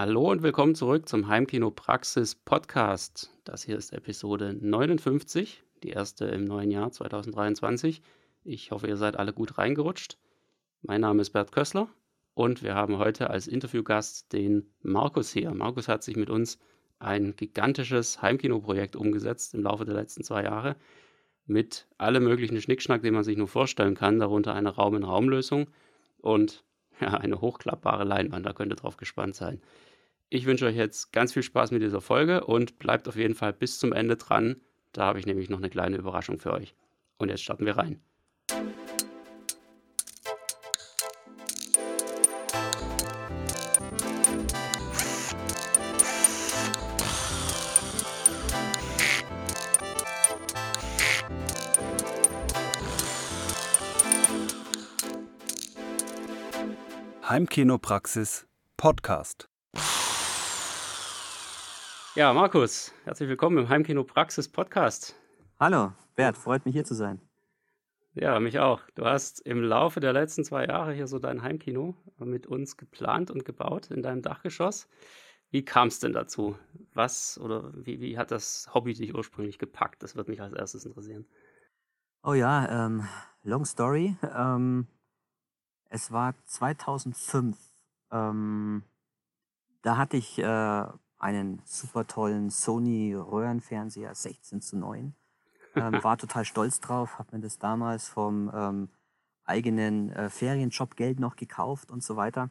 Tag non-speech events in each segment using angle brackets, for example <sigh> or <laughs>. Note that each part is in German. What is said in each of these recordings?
Hallo und willkommen zurück zum Heimkino Praxis Podcast. Das hier ist Episode 59, die erste im neuen Jahr 2023. Ich hoffe, ihr seid alle gut reingerutscht. Mein Name ist Bert Kössler und wir haben heute als Interviewgast den Markus hier. Markus hat sich mit uns ein gigantisches Heimkinoprojekt umgesetzt im Laufe der letzten zwei Jahre mit allem möglichen Schnickschnack, den man sich nur vorstellen kann, darunter eine Raum-in-Raum-Lösung und ja, eine hochklappbare Leinwand, da könnt ihr drauf gespannt sein. Ich wünsche euch jetzt ganz viel Spaß mit dieser Folge und bleibt auf jeden Fall bis zum Ende dran. Da habe ich nämlich noch eine kleine Überraschung für euch. Und jetzt starten wir rein. Heimkinopraxis Podcast. Ja, Markus, herzlich willkommen im Heimkinopraxis Podcast. Hallo, Bert, freut mich hier zu sein. Ja, mich auch. Du hast im Laufe der letzten zwei Jahre hier so dein Heimkino mit uns geplant und gebaut in deinem Dachgeschoss. Wie kam es denn dazu? Was oder wie, wie hat das Hobby dich ursprünglich gepackt? Das würde mich als erstes interessieren. Oh ja, ähm, long story. <laughs> Ähm, es war 2005. Ähm, da hatte ich äh, einen super tollen Sony Röhrenfernseher 16 zu 9. Ähm, <laughs> war total stolz drauf, habe mir das damals vom ähm, eigenen äh, Ferienjob Geld noch gekauft und so weiter.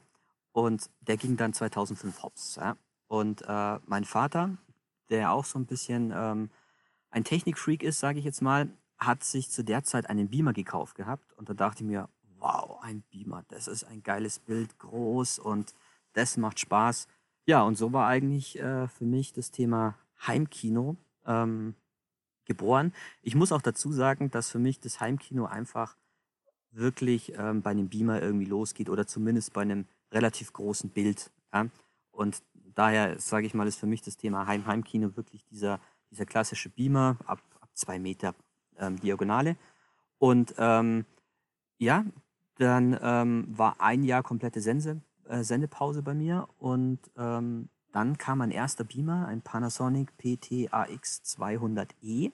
Und der ging dann 2005 hops. Ja? Und äh, mein Vater, der auch so ein bisschen ähm, ein Technikfreak ist, sage ich jetzt mal, hat sich zu der Zeit einen Beamer gekauft gehabt. Und da dachte ich mir, wow, ein Beamer, das ist ein geiles Bild, groß und das macht Spaß. Ja, und so war eigentlich äh, für mich das Thema Heimkino ähm, geboren. Ich muss auch dazu sagen, dass für mich das Heimkino einfach wirklich ähm, bei einem Beamer irgendwie losgeht oder zumindest bei einem relativ großen Bild. Ja? Und daher sage ich mal, ist für mich das Thema Heim-Heimkino wirklich dieser, dieser klassische Beamer ab, ab zwei Meter ähm, Diagonale. Und ähm, ja, dann ähm, war ein Jahr komplette Sense, äh, Sendepause bei mir und ähm, dann kam ein erster Beamer, ein Panasonic PTAX 200E.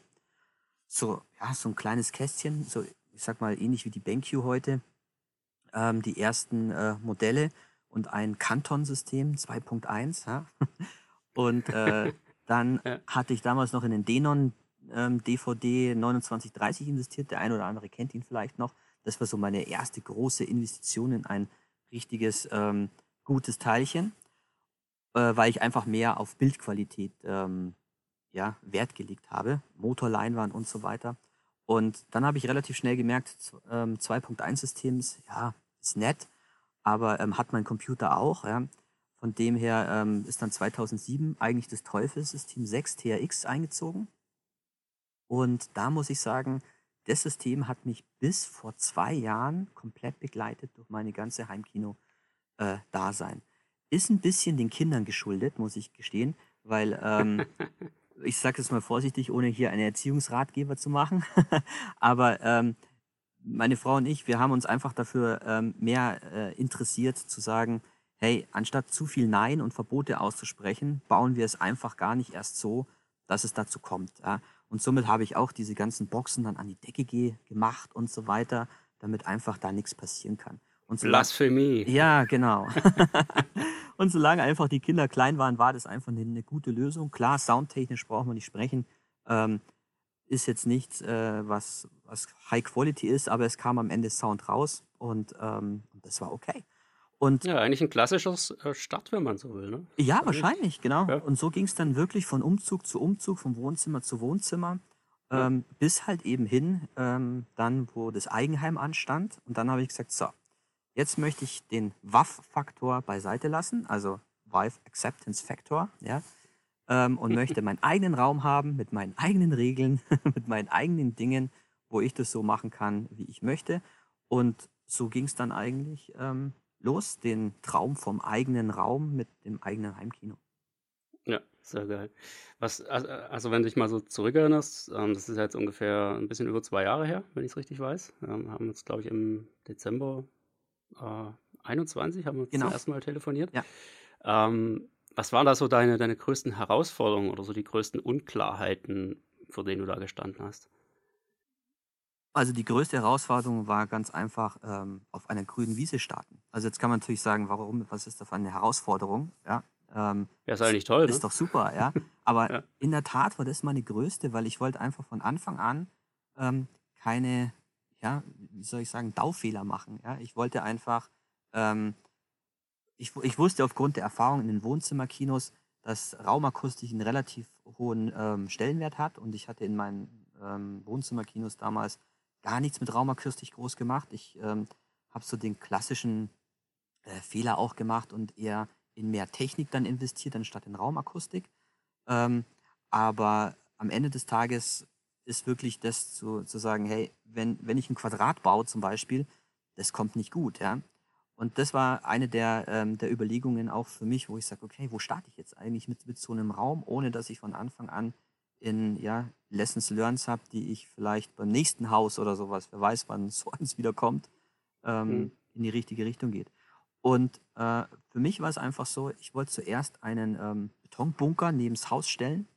So, ja, so ein kleines Kästchen, so ich sag mal ähnlich wie die BenQ heute. Ähm, die ersten äh, Modelle und ein Canton-System 2.1. Ja? <laughs> Und äh, dann <laughs> ja. hatte ich damals noch in den Denon ähm, DVD 2930 investiert. Der ein oder andere kennt ihn vielleicht noch. Das war so meine erste große Investition in ein richtiges, ähm, gutes Teilchen, äh, weil ich einfach mehr auf Bildqualität ähm, ja, Wert gelegt habe, Motorleinwand und so weiter. Und dann habe ich relativ schnell gemerkt, ähm, 2.1-Systems, ja, ist nett, aber ähm, hat mein Computer auch. Ja. Von dem her ähm, ist dann 2007 eigentlich das Teufelsystem 6 TRX eingezogen. Und da muss ich sagen, das System hat mich bis vor zwei Jahren komplett begleitet durch meine ganze Heimkino-Dasein. Äh, Ist ein bisschen den Kindern geschuldet, muss ich gestehen, weil ähm, <laughs> ich sage es mal vorsichtig, ohne hier einen Erziehungsratgeber zu machen, <laughs> aber ähm, meine Frau und ich, wir haben uns einfach dafür ähm, mehr äh, interessiert zu sagen, hey, anstatt zu viel Nein und Verbote auszusprechen, bauen wir es einfach gar nicht erst so, dass es dazu kommt. Ja? Und somit habe ich auch diese ganzen Boxen dann an die Decke ge gemacht und so weiter, damit einfach da nichts passieren kann. Und Blasphemie. Ja, genau. <laughs> und solange einfach die Kinder klein waren, war das einfach eine, eine gute Lösung. Klar, soundtechnisch braucht man nicht sprechen. Ähm, ist jetzt nichts, äh, was, was High Quality ist, aber es kam am Ende Sound raus und ähm, das war okay. Und ja, eigentlich ein klassischer äh, Start, wenn man so will. Ne? Ja, wahrscheinlich, genau. Ja. Und so ging es dann wirklich von Umzug zu Umzug, vom Wohnzimmer zu Wohnzimmer, ja. ähm, bis halt eben hin, ähm, dann, wo das Eigenheim anstand. Und dann habe ich gesagt, so, jetzt möchte ich den WAF-Faktor beiseite lassen, also Wife Acceptance Factor, ja, ähm, und <laughs> möchte meinen eigenen Raum haben mit meinen eigenen Regeln, <laughs> mit meinen eigenen Dingen, wo ich das so machen kann, wie ich möchte. Und so ging es dann eigentlich ähm, los, den Traum vom eigenen Raum mit dem eigenen Heimkino. Ja, sehr geil. Was, also wenn du dich mal so zurückerinnerst, ähm, das ist jetzt ungefähr ein bisschen über zwei Jahre her, wenn ich es richtig weiß. Wir ähm, haben uns, glaube ich, im Dezember äh, 21 haben wir uns genau. zum ersten Mal telefoniert. Ja. Ähm, Was waren da so deine, deine größten Herausforderungen oder so die größten Unklarheiten, vor denen du da gestanden hast? Also die größte Herausforderung war ganz einfach ähm, auf einer grünen Wiese starten. Also jetzt kann man natürlich sagen, warum, was ist da für eine Herausforderung? Ja, ähm, ja ist eigentlich toll. Ist ne? doch super, ja. Aber <laughs> ja. in der Tat war das meine größte, weil ich wollte einfach von Anfang an ähm, keine, ja, wie soll ich sagen, Daufehler machen. Ja? Ich wollte einfach, ähm, ich, ich wusste aufgrund der Erfahrung in den Wohnzimmerkinos, dass Raumakustik einen relativ hohen ähm, Stellenwert hat und ich hatte in meinen ähm, Wohnzimmerkinos damals gar nichts mit Raumakustik groß gemacht. Ich ähm, habe so den klassischen äh, Fehler auch gemacht und eher in mehr Technik dann investiert, anstatt in Raumakustik. Ähm, aber am Ende des Tages ist wirklich das zu, zu sagen, hey, wenn, wenn ich ein Quadrat baue zum Beispiel, das kommt nicht gut. Ja? Und das war eine der, ähm, der Überlegungen auch für mich, wo ich sage, okay, wo starte ich jetzt eigentlich mit, mit so einem Raum, ohne dass ich von Anfang an in ja, Lessons Learned habe, die ich vielleicht beim nächsten Haus oder sowas, wer weiß, wann <laughs> so eins wieder kommt, ähm, mhm. in die richtige Richtung geht. Und äh, für mich war es einfach so, ich wollte zuerst einen ähm, Betonbunker neben das Haus stellen.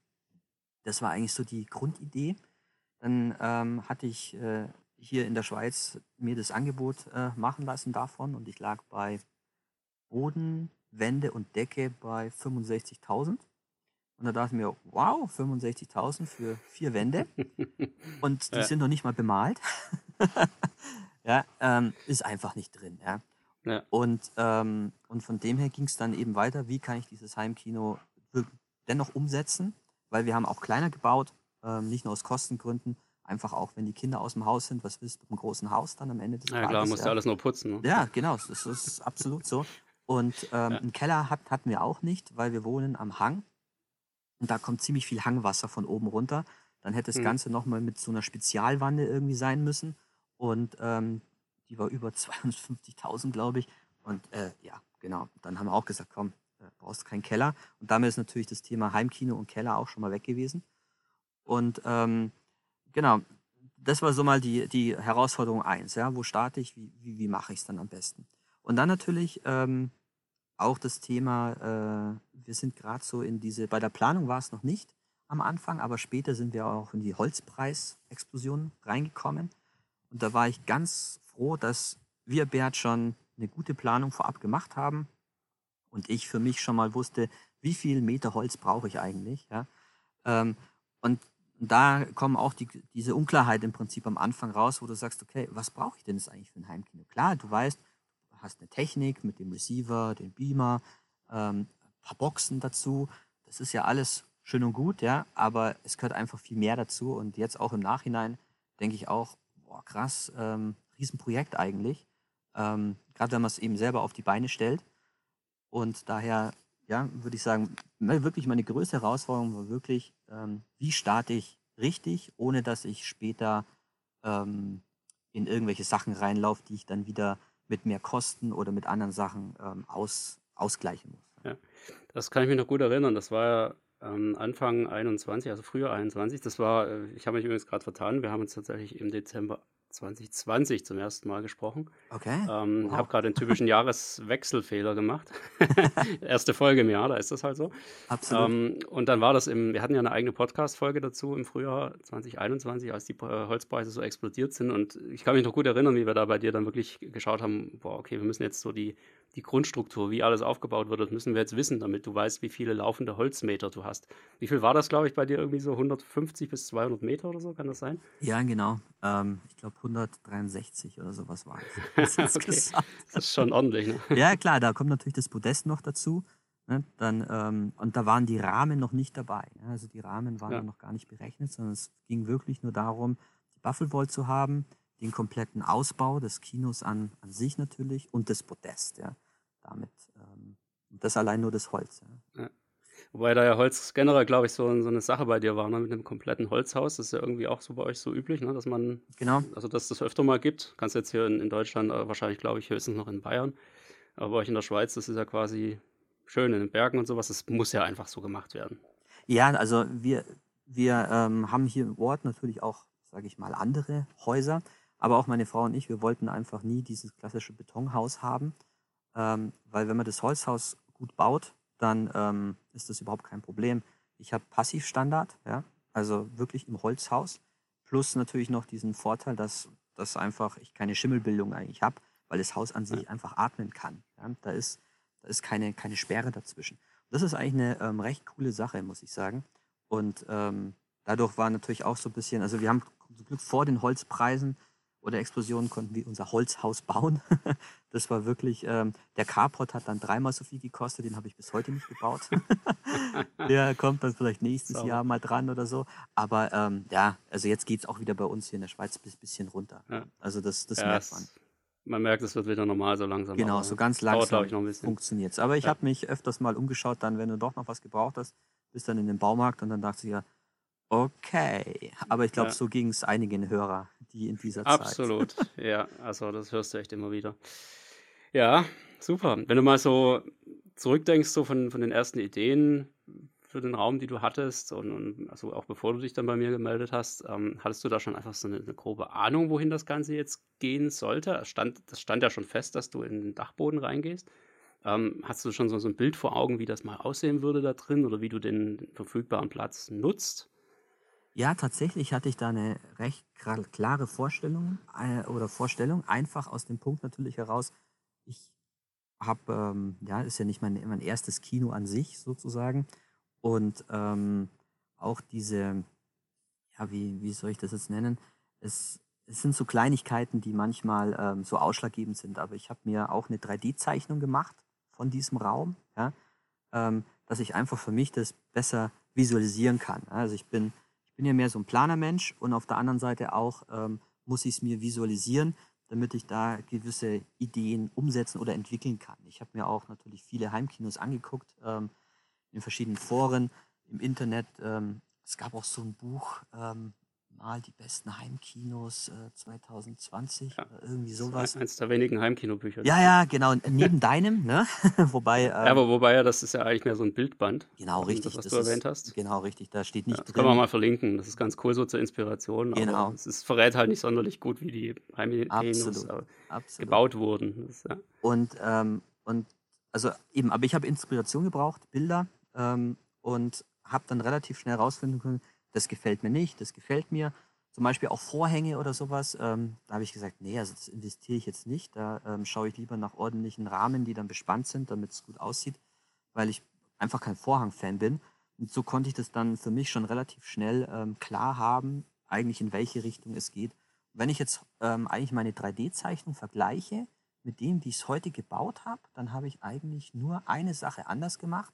Das war eigentlich so die Grundidee. Dann ähm, hatte ich äh, hier in der Schweiz mir das Angebot äh, machen lassen davon und ich lag bei Boden, Wände und Decke bei 65.000. Und da dachte ich mir, wow, 65.000 für vier Wände. <laughs> Und die ja. sind noch nicht mal bemalt. <laughs> ja, ähm, ist einfach nicht drin. Ja. ja. Und, ähm, und von dem her ging es dann eben weiter, wie kann ich dieses Heimkino dennoch umsetzen, weil wir haben auch kleiner gebaut, ähm, nicht nur aus Kostengründen, einfach auch, wenn die Kinder aus dem Haus sind, was willst du mit einem großen Haus dann am Ende des Tages? Ja klar, musst ja. du alles nur putzen. Ne? Ja, genau, das ist absolut so. Und ähm, ja. einen Keller hat, hatten wir auch nicht, weil wir wohnen am Hang und da kommt ziemlich viel Hangwasser von oben runter. Dann hätte das mhm. Ganze nochmal mit so einer Spezialwanne irgendwie sein müssen. Und ähm, die war über <laughs> 250.000, glaube ich. Und äh, ja, genau. Dann haben wir auch gesagt, komm, äh, brauchst keinen Keller. Und damit ist natürlich das Thema Heimkino und Keller auch schon mal weg gewesen. Und ähm, genau, das war so mal die, die Herausforderung eins. Ja? Wo starte ich? Wie, wie, wie mache ich es dann am besten? Und dann natürlich ähm, auch das Thema, äh, wir sind gerade so in diese, bei der Planung war es noch nicht am Anfang, aber später sind wir auch in die Holzpreisexplosion reingekommen. Und da war ich ganz froh, dass wir, Bert, schon eine gute Planung vorab gemacht haben und ich für mich schon mal wusste, wie viel Meter Holz brauche ich eigentlich. Ja? Ähm, und da kommen auch die, diese Unklarheit im Prinzip am Anfang raus, wo du sagst, okay, was brauche ich denn jetzt eigentlich für ein Heimkino? Klar, du weißt, hast eine Technik mit dem Receiver, dem Beamer, ähm, ein paar Boxen dazu. Das ist ja alles schön und gut, ja, aber es gehört einfach viel mehr dazu. Und jetzt auch im Nachhinein denke ich auch, boah, krass, ähm, Riesenprojekt eigentlich. Ähm, Gerade wenn man es eben selber auf die Beine stellt. Und daher, ja, würde ich sagen, wirklich meine größte Herausforderung war wirklich, ähm, wie starte ich richtig, ohne dass ich später ähm, in irgendwelche Sachen reinlaufe, die ich dann wieder mit mehr Kosten oder mit anderen Sachen ähm, aus, ausgleichen muss. Ja, das kann ich mich noch gut erinnern. Das war ja ähm, Anfang 21, also früher 21. Das war, äh, ich habe mich übrigens gerade vertan, wir haben uns tatsächlich im Dezember 2020 zum ersten Mal gesprochen. Okay. Ähm, wow. Habe gerade den typischen <laughs> Jahreswechselfehler gemacht. <laughs> Erste Folge im Jahr, da ist das halt so. Absolut. Ähm, und dann war das im, wir hatten ja eine eigene Podcast-Folge dazu im Frühjahr 2021, als die äh, Holzpreise so explodiert sind. Und ich kann mich noch gut erinnern, wie wir da bei dir dann wirklich geschaut haben, boah, okay, wir müssen jetzt so die, die Grundstruktur, wie alles aufgebaut wird, das müssen wir jetzt wissen, damit du weißt, wie viele laufende Holzmeter du hast. Wie viel war das, glaube ich, bei dir irgendwie so 150 bis 200 Meter oder so, kann das sein? Ja, genau. Ähm, ich glaube 163 oder sowas war es. <laughs> Das, okay. das ist schon ordentlich, ne? Ja, klar, da kommt natürlich das Podest noch dazu. Ne? Dann, ähm, und da waren die Rahmen noch nicht dabei. Ne? Also die Rahmen waren ja. noch gar nicht berechnet, sondern es ging wirklich nur darum, die Buffelwall zu haben, den kompletten Ausbau des Kinos an, an sich natürlich und das Podest. Ja? Damit, ähm, das allein nur das Holz. Ja? ja. Wobei da ja Holz generell, glaube ich, so, so eine Sache bei dir war, ne? mit einem kompletten Holzhaus. Das ist ja irgendwie auch so bei euch so üblich, ne? dass man, genau. also dass das öfter mal gibt. Kannst jetzt hier in, in Deutschland, äh, wahrscheinlich glaube ich höchstens noch in Bayern. Aber bei euch in der Schweiz, das ist ja quasi schön in den Bergen und sowas. Das muss ja einfach so gemacht werden. Ja, also wir, wir ähm, haben hier im Ort natürlich auch, sage ich mal, andere Häuser. Aber auch meine Frau und ich, wir wollten einfach nie dieses klassische Betonhaus haben. Ähm, weil wenn man das Holzhaus gut baut, dann ähm, ist das überhaupt kein Problem. Ich habe Passivstandard, ja, also wirklich im Holzhaus, plus natürlich noch diesen Vorteil, dass, dass einfach ich keine Schimmelbildung eigentlich habe, weil das Haus an sich einfach atmen kann. Ja. Da ist, da ist keine, keine Sperre dazwischen. Das ist eigentlich eine ähm, recht coole Sache, muss ich sagen. Und ähm, dadurch war natürlich auch so ein bisschen, also wir haben zum Glück vor den Holzpreisen oder Explosionen konnten wir unser Holzhaus bauen. <laughs> das war wirklich, ähm, der Carport hat dann dreimal so viel gekostet, den habe ich bis heute nicht gebaut. <laughs> der kommt dann vielleicht nächstes Sauber. Jahr mal dran oder so. Aber ähm, ja, also jetzt geht es auch wieder bei uns hier in der Schweiz ein bisschen runter. Ja. Also das, das ja, merkt man. Man merkt, es wird wieder normal so langsam. Genau, so ganz langsam funktioniert es. Aber ich ja. habe mich öfters mal umgeschaut, dann, wenn du doch noch was gebraucht hast, bist dann in den Baumarkt und dann dachte ich ja, Okay, aber ich glaube, so ging es einigen Hörer, die in dieser Zeit. Absolut, <laughs> ja, also das hörst du echt immer wieder. Ja, super. Wenn du mal so zurückdenkst, so von, von den ersten Ideen für den Raum, die du hattest, und, und also auch bevor du dich dann bei mir gemeldet hast, ähm, hattest du da schon einfach so eine, eine, grobe Ahnung, wohin das Ganze jetzt gehen sollte? Das stand, das stand ja schon fest, dass du in den Dachboden reingehst. Ähm, hast du schon so, so ein Bild vor Augen, wie das mal aussehen würde da drin oder wie du den verfügbaren Platz nutzt? Ja, tatsächlich hatte ich da eine recht klare Vorstellung äh, oder Vorstellung, einfach aus dem Punkt natürlich heraus, ich habe, ähm, ja, ist ja nicht mein, mein erstes Kino an sich sozusagen und ähm, auch diese, ja, wie, wie soll ich das jetzt nennen? Es, es sind so Kleinigkeiten, die manchmal ähm, so ausschlaggebend sind, aber ich habe mir auch eine 3D-Zeichnung gemacht von diesem Raum, ja, ähm, dass ich einfach für mich das besser visualisieren kann. Also ich bin bin ja mehr so ein Planermensch und auf der anderen Seite auch ähm, muss ich es mir visualisieren, damit ich da gewisse Ideen umsetzen oder entwickeln kann. Ich habe mir auch natürlich viele Heimkinos angeguckt, ähm, in verschiedenen Foren, im Internet. Ähm, es gab auch so ein Buch, ähm, mal die besten Heimkinos äh, 2020 ja. oder irgendwie sowas. Eins der wenigen Heimkinobücher. Ja, ja, genau. Neben <laughs> deinem, ne? <laughs> wobei. Ähm, ja, aber wobei ja, das ist ja eigentlich mehr so ein Bildband. Genau, richtig. Das, was das du ist, erwähnt hast. Genau, richtig. Da steht nicht ja, das drin. Können wir mal verlinken. Das ist ganz cool so zur Inspiration. Genau. es ist, verrät halt nicht sonderlich gut, wie die Heimkinos gebaut wurden. Das, ja. Und, ähm, und also eben, aber ich habe Inspiration gebraucht, Bilder ähm, und habe dann relativ schnell rausfinden können, das gefällt mir nicht, das gefällt mir. Zum Beispiel auch Vorhänge oder sowas. Ähm, da habe ich gesagt, nee, also das investiere ich jetzt nicht. Da ähm, schaue ich lieber nach ordentlichen Rahmen, die dann bespannt sind, damit es gut aussieht, weil ich einfach kein Vorhang-Fan bin. Und so konnte ich das dann für mich schon relativ schnell ähm, klar haben, eigentlich in welche Richtung es geht. wenn ich jetzt ähm, eigentlich meine 3D-Zeichnung vergleiche mit dem, wie ich es heute gebaut habe, dann habe ich eigentlich nur eine Sache anders gemacht,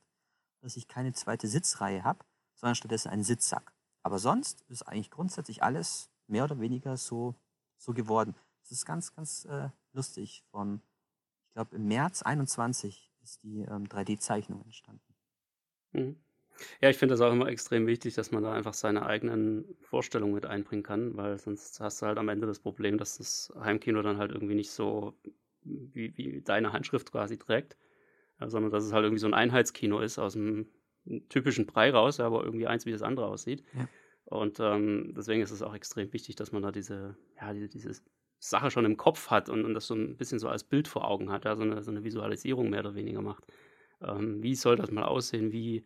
dass ich keine zweite Sitzreihe habe, sondern stattdessen einen Sitzsack. Aber sonst ist eigentlich grundsätzlich alles mehr oder weniger so, so geworden. Es ist ganz, ganz äh, lustig. Von, ich glaube, im März 21 ist die ähm, 3D-Zeichnung entstanden. Mhm. Ja, ich finde das auch immer extrem wichtig, dass man da einfach seine eigenen Vorstellungen mit einbringen kann, weil sonst hast du halt am Ende das Problem, dass das Heimkino dann halt irgendwie nicht so wie, wie deine Handschrift quasi trägt, sondern dass es halt irgendwie so ein Einheitskino ist aus dem typischen Brei raus, aber irgendwie eins wie das andere aussieht. Ja. Und ähm, deswegen ist es auch extrem wichtig, dass man da diese, ja, diese, diese Sache schon im Kopf hat und, und das so ein bisschen so als Bild vor Augen hat, ja, so eine, so eine Visualisierung mehr oder weniger macht. Ähm, wie soll das mal aussehen? Wie,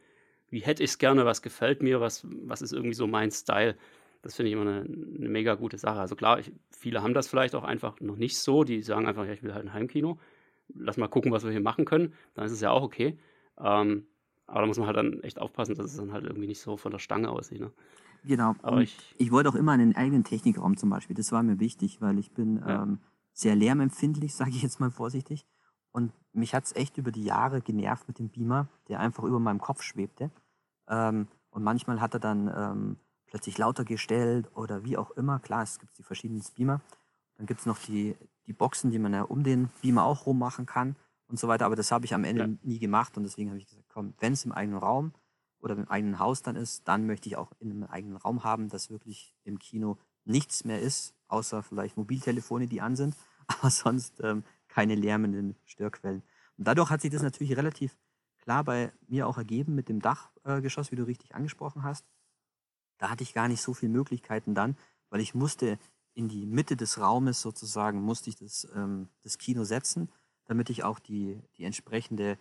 wie hätte ich es gerne? Was gefällt mir? Was, was ist irgendwie so mein Style? Das finde ich immer eine, eine, mega gute Sache. Also klar, ich, viele haben das vielleicht auch einfach noch nicht so. Die sagen einfach, ja, ich will halt ein Heimkino. Lass mal gucken, was wir hier machen können. Dann ist es ja auch okay. Ähm, aber da muss man halt dann echt aufpassen, dass es dann halt irgendwie nicht so von der Stange aussieht. Ne? Genau. Aber ich, ich wollte auch immer einen eigenen Technikraum zum Beispiel. Das war mir wichtig, weil ich bin ja. ähm, sehr lärmempfindlich, <laughs> sage ich jetzt mal vorsichtig. Und mich hat es echt über die Jahre genervt mit dem Beamer, der einfach über meinem Kopf schwebte. Ähm, und manchmal hat er dann ähm, plötzlich lauter gestellt oder wie auch immer. Klar, es gibt die verschiedenen Beamer. Dann gibt es noch die, die Boxen, die man ja um den Beamer auch rummachen kann und so weiter. Aber das habe ich am Ende ja. nie gemacht und deswegen habe ich gesagt, komm, wenn es im eigenen Raum oder im eigenen Haus dann ist, dann möchte ich auch in einem eigenen Raum haben, dass wirklich im Kino nichts mehr ist, außer vielleicht Mobiltelefone, die an sind, <laughs> aber sonst ähm, keine lärmenden Störquellen. Und dadurch hat sich das natürlich relativ klar bei mir auch ergeben mit dem Dachgeschoss, wie du richtig angesprochen hast. Da hatte ich gar nicht so viele Möglichkeiten dann, weil ich musste in die Mitte des Raumes sozusagen, musste ich das, ähm, das Kino setzen damit ich auch die, die entsprechende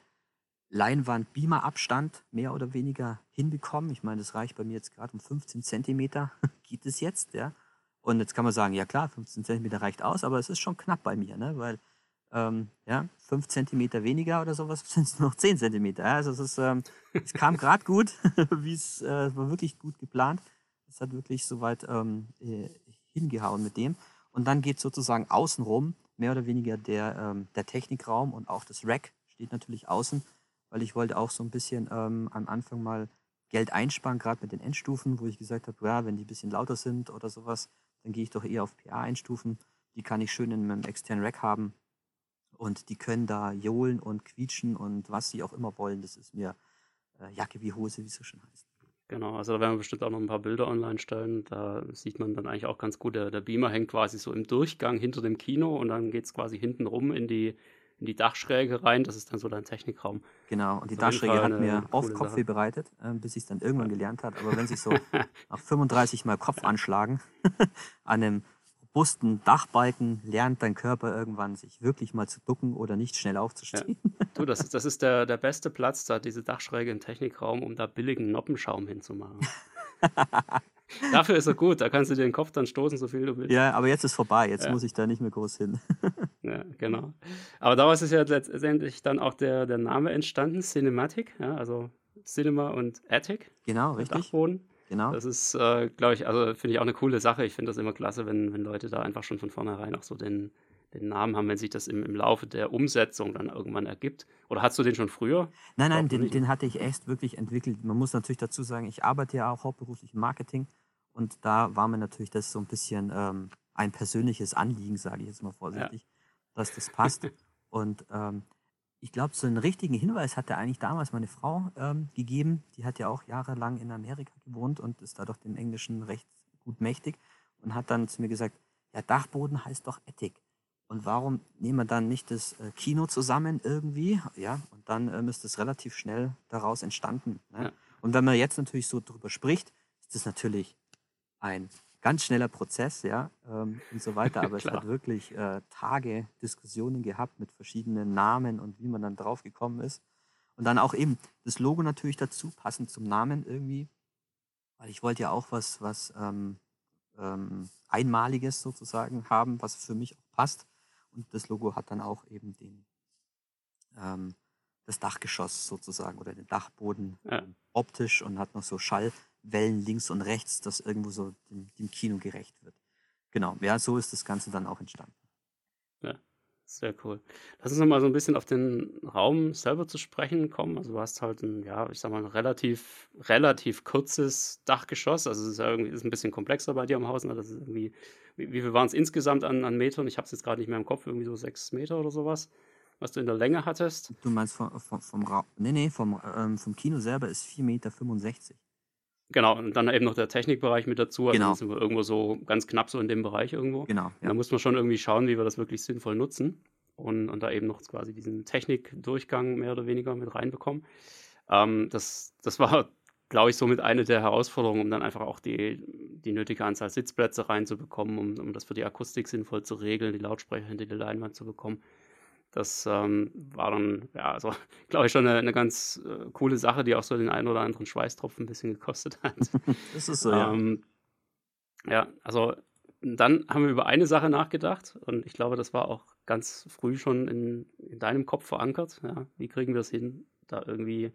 Leinwand-Beamer-Abstand mehr oder weniger hinbekommen. Ich meine, das reicht bei mir jetzt gerade um 15 Zentimeter, <laughs> geht es jetzt, ja. Und jetzt kann man sagen, ja klar, 15 Zentimeter reicht aus, aber es ist schon knapp bei mir, ne? weil ähm, ja, 5 Zentimeter weniger oder sowas <laughs> sind es noch 10 Zentimeter. Ja? Also es, ist, ähm, es kam <laughs> gerade gut, wie es äh, war wirklich gut geplant. Es hat wirklich soweit ähm, äh, hingehauen mit dem. Und dann geht sozusagen außenrum mehr oder weniger der, ähm, der Technikraum und auch das Rack steht natürlich außen, weil ich wollte auch so ein bisschen ähm, am Anfang mal Geld einsparen, gerade mit den Endstufen, wo ich gesagt habe, ja, wenn die ein bisschen lauter sind oder sowas, dann gehe ich doch eher auf PA-Einstufen. Die kann ich schön in meinem externen Rack haben und die können da johlen und quietschen und was sie auch immer wollen. Das ist mir äh, Jacke wie Hose, wie es so schön heißt. Genau, also da werden wir bestimmt auch noch ein paar Bilder online stellen. Da sieht man dann eigentlich auch ganz gut, der, der Beamer hängt quasi so im Durchgang hinter dem Kino und dann geht es quasi hinten rum in die, in die Dachschräge rein. Das ist dann so dein Technikraum. Genau, und die Dachschräge hat mir oft Kopfweh bereitet, äh, bis ich es dann irgendwann gelernt habe. Aber wenn sich so <laughs> nach 35 Mal Kopf anschlagen <laughs> an einem robusten Dachbalken lernt dein Körper irgendwann, sich wirklich mal zu ducken oder nicht schnell aufzustehen. Ja. Du, das ist, das ist der, der beste Platz, da diese Dachschräge im Technikraum, um da billigen Noppenschaum hinzumachen. <laughs> Dafür ist er gut, da kannst du dir den Kopf dann stoßen, so viel du willst. Ja, aber jetzt ist vorbei, jetzt ja. muss ich da nicht mehr groß hin. <laughs> ja, genau. Aber daraus ist ja letztendlich dann auch der, der Name entstanden, Cinematic, ja, also Cinema und Attic. Genau, richtig. Dachboden. Genau. Das ist, äh, glaube ich, also finde ich auch eine coole Sache. Ich finde das immer klasse, wenn, wenn Leute da einfach schon von vornherein auch so den, den Namen haben, wenn sich das im, im Laufe der Umsetzung dann irgendwann ergibt. Oder hast du den schon früher? Nein, nein, den, den hatte ich erst wirklich entwickelt. Man muss natürlich dazu sagen, ich arbeite ja auch hauptberuflich im Marketing und da war mir natürlich das so ein bisschen ähm, ein persönliches Anliegen, sage ich jetzt mal vorsichtig, ja. dass das passt. <laughs> und ähm, ich glaube, so einen richtigen Hinweis hatte eigentlich damals meine Frau ähm, gegeben. Die hat ja auch jahrelang in Amerika gewohnt und ist dadurch dem Englischen recht gut mächtig und hat dann zu mir gesagt, ja, Dachboden heißt doch Ethik. Und warum nehmen wir dann nicht das äh, Kino zusammen irgendwie? Ja, und dann ähm, ist es relativ schnell daraus entstanden. Ne? Ja. Und wenn man jetzt natürlich so drüber spricht, ist das natürlich ein ganz schneller Prozess, ja, ähm, und so weiter. <laughs> Aber es hat wirklich äh, Tage Diskussionen gehabt mit verschiedenen Namen und wie man dann drauf gekommen ist. Und dann auch eben das Logo natürlich dazu, passend zum Namen irgendwie. Weil ich wollte ja auch was, was ähm, ähm, Einmaliges sozusagen haben, was für mich auch passt. Und das Logo hat dann auch eben den, ähm, das Dachgeschoss sozusagen oder den Dachboden ja. optisch und hat noch so Schall, Wellen links und rechts, das irgendwo so dem, dem Kino gerecht wird. Genau, ja, so ist das Ganze dann auch entstanden. Ja, sehr cool. Lass uns nochmal so ein bisschen auf den Raum selber zu sprechen kommen. Also du hast halt ein, ja, ich sag mal, ein relativ, relativ kurzes Dachgeschoss. Also es ist ja irgendwie ist ein bisschen komplexer bei dir am Haus. Ne? Das ist irgendwie, wie, wie viel waren es insgesamt an, an Metern? Ich habe es jetzt gerade nicht mehr im Kopf, irgendwie so sechs Meter oder sowas, was du in der Länge hattest. Du meinst vom, vom, vom Raum, nee, nee, vom, ähm, vom Kino selber ist 4,65 Meter. Genau, und dann eben noch der Technikbereich mit dazu. Also genau. sind wir irgendwo so ganz knapp so in dem Bereich irgendwo. Genau. Ja. Da muss man schon irgendwie schauen, wie wir das wirklich sinnvoll nutzen und, und da eben noch quasi diesen Technikdurchgang mehr oder weniger mit reinbekommen. Ähm, das, das war, <laughs> glaube ich, somit eine der Herausforderungen, um dann einfach auch die, die nötige Anzahl Sitzplätze reinzubekommen, um, um das für die Akustik sinnvoll zu regeln, die Lautsprecher hinter die Leinwand zu bekommen. Das ähm, war dann, ja, also <laughs> glaube ich, schon eine, eine ganz äh, coole Sache, die auch so den einen oder anderen Schweißtropfen ein bisschen gekostet hat. <laughs> das ist so, ähm, ja. Ja, also dann haben wir über eine Sache nachgedacht und ich glaube, das war auch ganz früh schon in, in deinem Kopf verankert. Ja, wie kriegen wir es hin, da irgendwie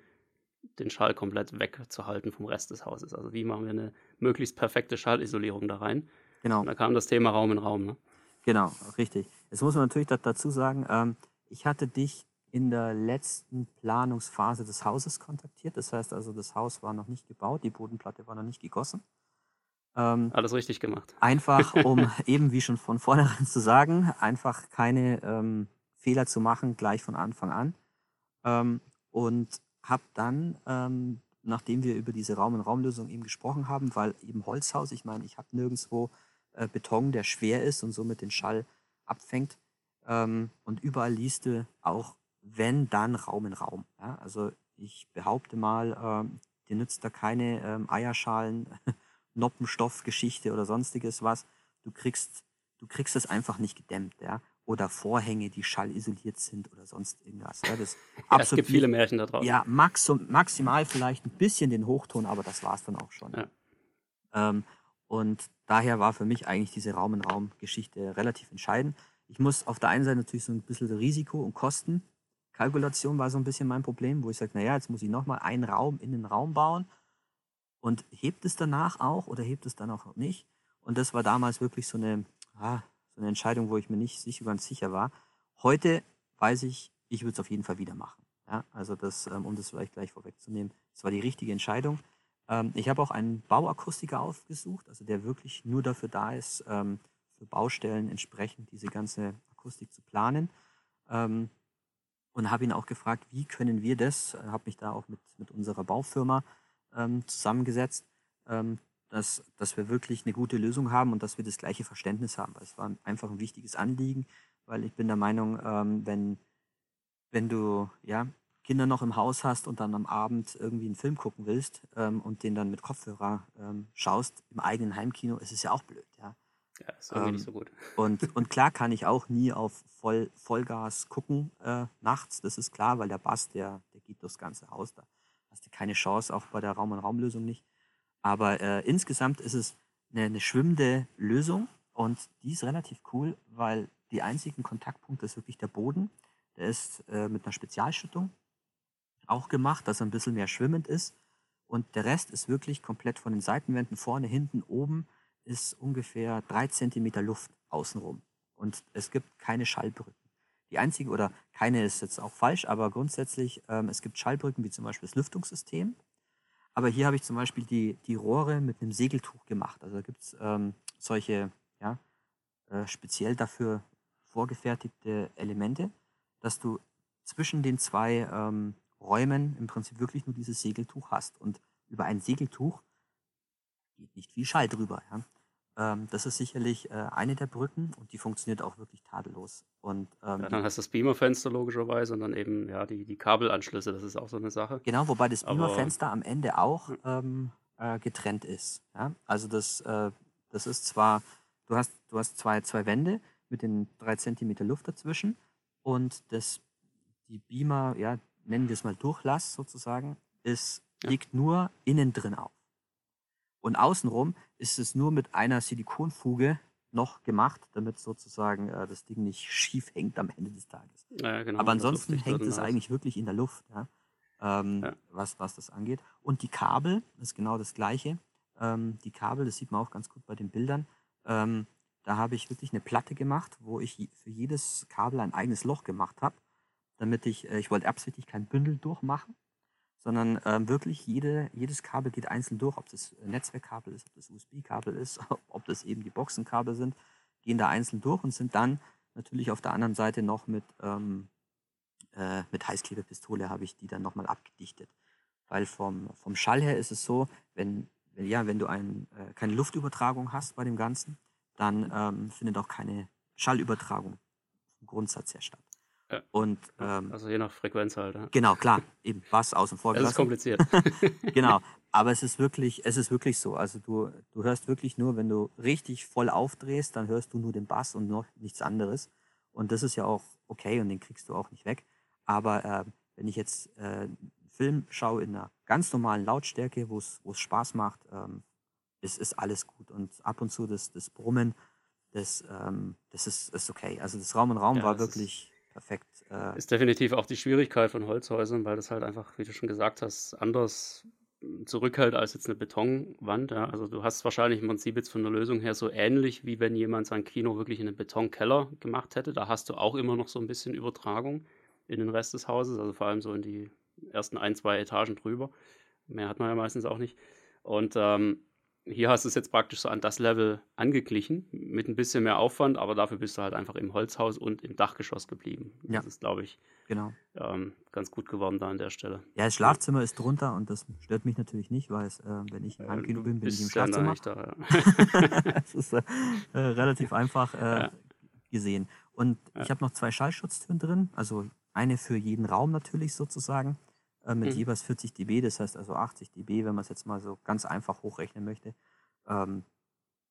den Schall komplett wegzuhalten vom Rest des Hauses? Also wie machen wir eine möglichst perfekte Schallisolierung da rein? Genau. Und da kam das Thema Raum in Raum. Ne? Genau, richtig. Jetzt muss man natürlich dazu sagen, ähm, ich hatte dich in der letzten Planungsphase des Hauses kontaktiert. Das heißt also, das Haus war noch nicht gebaut, die Bodenplatte war noch nicht gegossen. Ähm, Alles richtig gemacht. Einfach, <laughs> um eben wie schon von vornherein zu sagen, einfach keine ähm, Fehler zu machen, gleich von Anfang an. Ähm, und habe dann, ähm, nachdem wir über diese Raum- und Raumlösung eben gesprochen haben, weil eben Holzhaus, ich meine, ich habe nirgendwo äh, Beton, der schwer ist und somit den Schall abfängt. Ähm, und überall liest du auch, wenn, dann Raum in Raum. Ja? Also ich behaupte mal, ähm, dir nützt da keine ähm, Eierschalen, <laughs> Noppenstoffgeschichte oder sonstiges was. Du kriegst, du kriegst es einfach nicht gedämmt. Ja? oder Vorhänge, die schallisoliert sind oder sonst irgendwas. Ja, das <laughs> ja, es gibt viele Märchen da draußen. Ja, max maximal vielleicht ein bisschen den Hochton, aber das war es dann auch schon. Ja. Ähm, und daher war für mich eigentlich diese Raum-in-Raum-Geschichte relativ entscheidend. Ich muss auf der einen Seite natürlich so ein bisschen Risiko und Kostenkalkulation war so ein bisschen mein Problem, wo ich sage, naja, jetzt muss ich nochmal einen Raum in den Raum bauen und hebt es danach auch oder hebt es dann auch nicht. Und das war damals wirklich so eine, ah, so eine Entscheidung, wo ich mir nicht sicher, ganz sicher war. Heute weiß ich, ich würde es auf jeden Fall wieder machen. Ja, also das, ähm, um das vielleicht gleich vorwegzunehmen, das war die richtige Entscheidung. Ähm, ich habe auch einen Bauakustiker aufgesucht, also der wirklich nur dafür da ist, ähm, für Baustellen entsprechend diese ganze Akustik zu planen. Ähm, und habe ihn auch gefragt, wie können wir das, äh, habe mich da auch mit, mit unserer Baufirma ähm, zusammengesetzt, ähm, dass, dass wir wirklich eine gute Lösung haben und dass wir das gleiche Verständnis haben. Weil es war einfach ein wichtiges Anliegen, weil ich bin der Meinung, ähm, wenn, wenn du ja, Kinder noch im Haus hast und dann am Abend irgendwie einen Film gucken willst ähm, und den dann mit Kopfhörer ähm, schaust, im eigenen Heimkino, ist es ja auch blöd. Ja, ja ist irgendwie ähm, nicht so gut. <laughs> Und, und klar kann ich auch nie auf Voll, Vollgas gucken äh, nachts, das ist klar, weil der Bass, der, der geht durchs ganze Haus. Da hast du keine Chance, auch bei der Raum- und Raumlösung nicht. Aber äh, insgesamt ist es eine, eine schwimmende Lösung und die ist relativ cool, weil die einzigen Kontaktpunkte ist wirklich der Boden. Der ist äh, mit einer Spezialschüttung auch gemacht, dass er ein bisschen mehr schwimmend ist. Und der Rest ist wirklich komplett von den Seitenwänden vorne, hinten, oben ist ungefähr drei Zentimeter Luft außenrum. Und es gibt keine Schallbrücken. Die einzige, oder keine ist jetzt auch falsch, aber grundsätzlich, ähm, es gibt Schallbrücken wie zum Beispiel das Lüftungssystem. Aber hier habe ich zum Beispiel die, die Rohre mit einem Segeltuch gemacht. Also da gibt es ähm, solche ja, äh, speziell dafür vorgefertigte Elemente, dass du zwischen den zwei ähm, Räumen im Prinzip wirklich nur dieses Segeltuch hast. Und über ein Segeltuch geht nicht viel Schall drüber. Ja? Ähm, das ist sicherlich äh, eine der Brücken und die funktioniert auch wirklich tadellos. Und, ähm, ja, dann hast du das Beamerfenster logischerweise und dann eben ja, die, die Kabelanschlüsse, das ist auch so eine Sache. Genau, wobei das Beamerfenster am Ende auch ähm, äh, getrennt ist. Ja? Also das, äh, das ist zwar, du hast, du hast zwei, zwei Wände mit den drei Zentimeter Luft dazwischen und das, die Beamer, ja, nennen wir es mal Durchlass sozusagen, ist, ja. liegt nur innen drin auf. Und außenrum ist es nur mit einer Silikonfuge noch gemacht, damit sozusagen äh, das Ding nicht schief hängt am Ende des Tages. Ja, genau, Aber ansonsten hängt es eigentlich wirklich in der Luft, ja? Ähm, ja. Was, was das angeht. Und die Kabel ist genau das gleiche. Ähm, die Kabel, das sieht man auch ganz gut bei den Bildern. Ähm, da habe ich wirklich eine Platte gemacht, wo ich für jedes Kabel ein eigenes Loch gemacht habe, damit ich, äh, ich wollte absichtlich kein Bündel durchmachen, sondern ähm, wirklich jede, jedes Kabel geht einzeln durch, ob das Netzwerkkabel ist, ob das USB-Kabel ist, <laughs> ob das eben die Boxenkabel sind, gehen da einzeln durch und sind dann natürlich auf der anderen Seite noch mit, ähm, äh, mit Heißklebepistole habe ich die dann nochmal abgedichtet. Weil vom, vom Schall her ist es so, wenn, wenn, ja, wenn du ein, äh, keine Luftübertragung hast bei dem Ganzen, dann ähm, findet auch keine Schallübertragung vom Grundsatz her statt. Und, ähm, also je nach Frequenz halt. Ja. Genau, klar, eben Bass außen vor. Das ist kompliziert. <laughs> genau, aber es ist wirklich, es ist wirklich so. Also du, du hörst wirklich nur, wenn du richtig voll aufdrehst, dann hörst du nur den Bass und noch nichts anderes. Und das ist ja auch okay und den kriegst du auch nicht weg. Aber äh, wenn ich jetzt äh, einen Film schaue in einer ganz normalen Lautstärke, wo es Spaß macht, ähm, ist, ist alles gut. Und ab und zu das, das Brummen, das, ähm, das ist, ist okay. Also das Raum und Raum ja, war wirklich perfekt. Äh ist definitiv auch die Schwierigkeit von Holzhäusern, weil das halt einfach, wie du schon gesagt hast, anders hm, zurückhält als jetzt eine Betonwand. Ja. Also du hast wahrscheinlich im Prinzip jetzt von der Lösung her so ähnlich, wie wenn jemand sein Kino wirklich in einen Betonkeller gemacht hätte. Da hast du auch immer noch so ein bisschen Übertragung in den Rest des Hauses, also vor allem so in die ersten ein, zwei Etagen drüber. Mehr hat man ja meistens auch nicht. Und ähm, hier hast du es jetzt praktisch so an das Level angeglichen, mit ein bisschen mehr Aufwand, aber dafür bist du halt einfach im Holzhaus und im Dachgeschoss geblieben. Ja. Das ist, glaube ich, genau. Ähm, ganz gut geworden da an der Stelle. Ja, das Schlafzimmer ist drunter und das stört mich natürlich nicht, weil es, äh, wenn ich im Heimkino bin, bin ich im Schlafzimmer. Da, ja. <laughs> das ist äh, äh, relativ <laughs> einfach äh, ja. gesehen. Und ich habe noch zwei Schallschutztüren drin, also eine für jeden Raum natürlich sozusagen äh, mit mhm. jeweils 40 dB, das heißt also 80 dB, wenn man es jetzt mal so ganz einfach hochrechnen möchte. Ähm,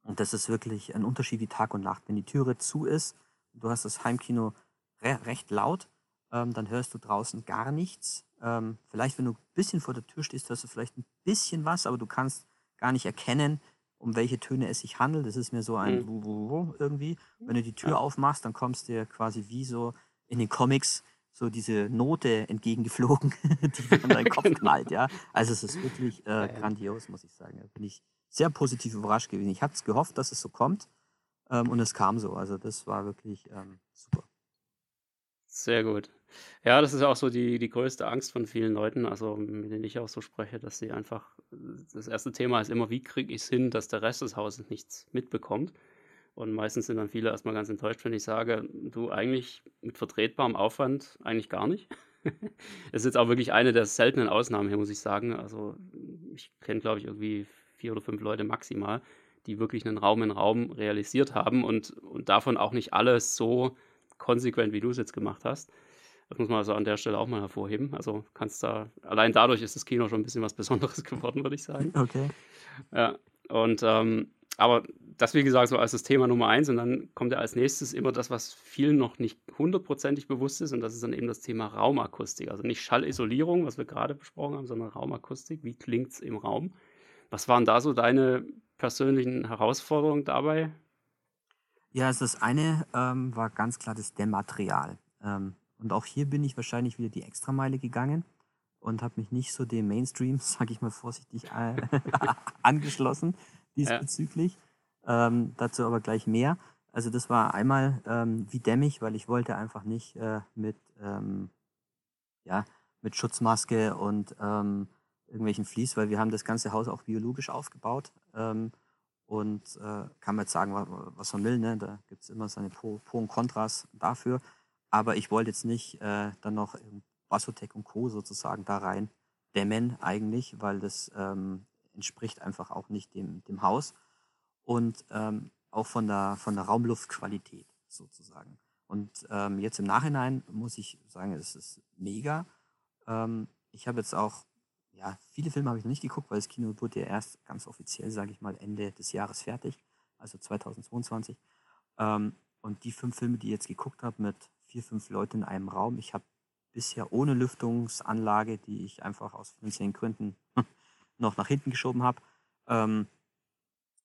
und das ist wirklich ein Unterschied wie Tag und Nacht. Wenn die Türe zu ist, du hast das Heimkino re recht laut, ähm, dann hörst du draußen gar nichts. Ähm, vielleicht, wenn du ein bisschen vor der Tür stehst, hörst du vielleicht ein bisschen was, aber du kannst gar nicht erkennen, um welche Töne es sich handelt. Das ist mir so ein mhm. irgendwie. Wenn du die Tür aufmachst, dann kommst du dir quasi wie so in den Comics so diese Note entgegengeflogen, <laughs> die an deinen <laughs> Kopf genau. knallt, ja. Also es ist wirklich äh, grandios, muss ich sagen. Da bin ich sehr positiv überrascht gewesen. Ich hatte es gehofft, dass es so kommt ähm, und es kam so. Also das war wirklich ähm, super. Sehr gut. Ja, das ist auch so die, die größte Angst von vielen Leuten, also mit denen ich auch so spreche, dass sie einfach, das erste Thema ist immer, wie kriege ich es hin, dass der Rest des Hauses nichts mitbekommt. Und meistens sind dann viele erstmal ganz enttäuscht, wenn ich sage, du eigentlich mit vertretbarem Aufwand eigentlich gar nicht. <laughs> das ist jetzt auch wirklich eine der seltenen Ausnahmen hier, muss ich sagen. Also ich kenne, glaube ich, irgendwie vier oder fünf Leute maximal, die wirklich einen Raum in Raum realisiert haben und, und davon auch nicht alles so konsequent, wie du es jetzt gemacht hast. Das muss man also an der Stelle auch mal hervorheben. Also kannst da, allein dadurch ist das Kino schon ein bisschen was <laughs> Besonderes geworden, würde ich sagen. Okay. Ja, und ähm, aber das, wie gesagt, so als das Thema Nummer eins und dann kommt ja als nächstes immer das, was vielen noch nicht hundertprozentig bewusst ist und das ist dann eben das Thema Raumakustik. Also nicht Schallisolierung, was wir gerade besprochen haben, sondern Raumakustik. Wie klingt es im Raum? Was waren da so deine persönlichen Herausforderungen dabei? Ja, also das eine ähm, war ganz klar das Dämmmaterial. Ähm, und auch hier bin ich wahrscheinlich wieder die Extrameile gegangen und habe mich nicht so dem Mainstream, <laughs> sage ich mal vorsichtig, äh, <laughs> angeschlossen diesbezüglich. Ja. Ähm, dazu aber gleich mehr. Also das war einmal ähm, wie dämmig, weil ich wollte einfach nicht äh, mit, ähm, ja, mit Schutzmaske und ähm, irgendwelchen Vlies, weil wir haben das ganze Haus auch biologisch aufgebaut. Ähm, und äh, kann man jetzt sagen, was man will, ne? da gibt es immer seine Pro, Pro, und Kontras dafür. Aber ich wollte jetzt nicht äh, dann noch Basotec und Co. sozusagen da rein dämmen eigentlich, weil das ähm, entspricht einfach auch nicht dem, dem Haus und ähm, auch von der, von der Raumluftqualität sozusagen. Und ähm, jetzt im Nachhinein muss ich sagen, es ist mega. Ähm, ich habe jetzt auch, ja, viele Filme habe ich noch nicht geguckt, weil das Kino wurde ja erst ganz offiziell, sage ich mal, Ende des Jahres fertig, also 2022. Ähm, und die fünf Filme, die ich jetzt geguckt habe, mit vier, fünf Leuten in einem Raum, ich habe bisher ohne Lüftungsanlage, die ich einfach aus finanziellen Gründen noch nach hinten geschoben habe, ähm,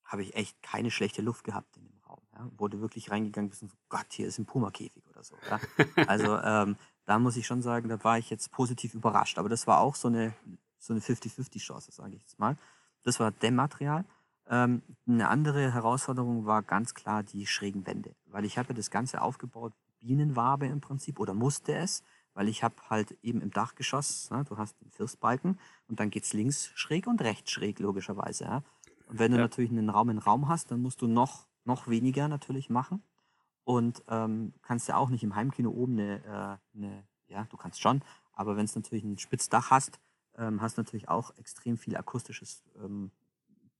habe ich echt keine schlechte Luft gehabt in dem Raum. Ja. Wurde wirklich reingegangen bis so, Gott, hier ist ein Puma-Käfig oder so. Ja. Also ähm, da muss ich schon sagen, da war ich jetzt positiv überrascht. Aber das war auch so eine, so eine 50-50-Chance, sage ich jetzt mal. Das war Dämmmaterial. Ähm, eine andere Herausforderung war ganz klar die schrägen Wände, weil ich habe das Ganze aufgebaut, Bienenwabe im Prinzip, oder musste es, weil ich habe halt eben im Dachgeschoss, ja, du hast den Firstbalken und dann geht es links schräg und rechts schräg, logischerweise. Ja. Und wenn du ja. natürlich einen Raum in Raum hast, dann musst du noch, noch weniger natürlich machen. Und ähm, kannst ja auch nicht im Heimkino oben eine, äh, eine ja, du kannst schon, aber wenn es natürlich ein Spitzdach hast, ähm, hast du natürlich auch extrem viel akustisches ähm,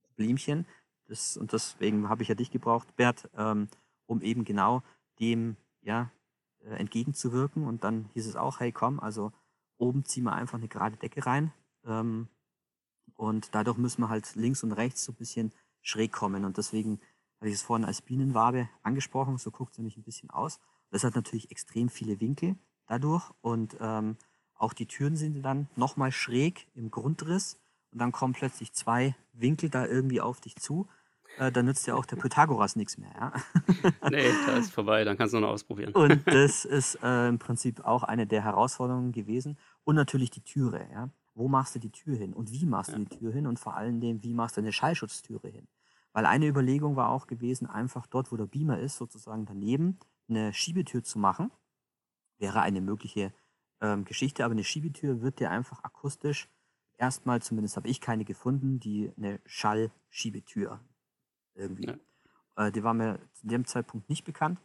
Problemchen. Das, und deswegen habe ich ja dich gebraucht, Bert, ähm, um eben genau dem, ja, entgegenzuwirken. Und dann hieß es auch, hey komm, also oben ziehen wir einfach eine gerade Decke rein. Ähm, und dadurch müssen wir halt links und rechts so ein bisschen schräg kommen. Und deswegen hatte ich es vorhin als Bienenwabe angesprochen. So guckt es nämlich ein bisschen aus. Das hat natürlich extrem viele Winkel dadurch. Und ähm, auch die Türen sind dann nochmal schräg im Grundriss. Und dann kommen plötzlich zwei Winkel da irgendwie auf dich zu äh, dann nützt ja auch der Pythagoras nichts mehr. Ja? <laughs> nee, da ist vorbei, dann kannst du noch ausprobieren. Und <laughs> das ist äh, im Prinzip auch eine der Herausforderungen gewesen. Und natürlich die Türe. Ja? Wo machst du die Tür hin und wie machst ja. du die Tür hin und vor allen Dingen, wie machst du eine Schallschutztüre hin? Weil eine Überlegung war auch gewesen, einfach dort, wo der Beamer ist, sozusagen daneben eine Schiebetür zu machen. Wäre eine mögliche ähm, Geschichte, aber eine Schiebetür wird dir einfach akustisch erstmal, zumindest habe ich keine gefunden, die eine Schallschiebetür irgendwie. Ja. Äh, die war mir zu dem Zeitpunkt nicht bekannt.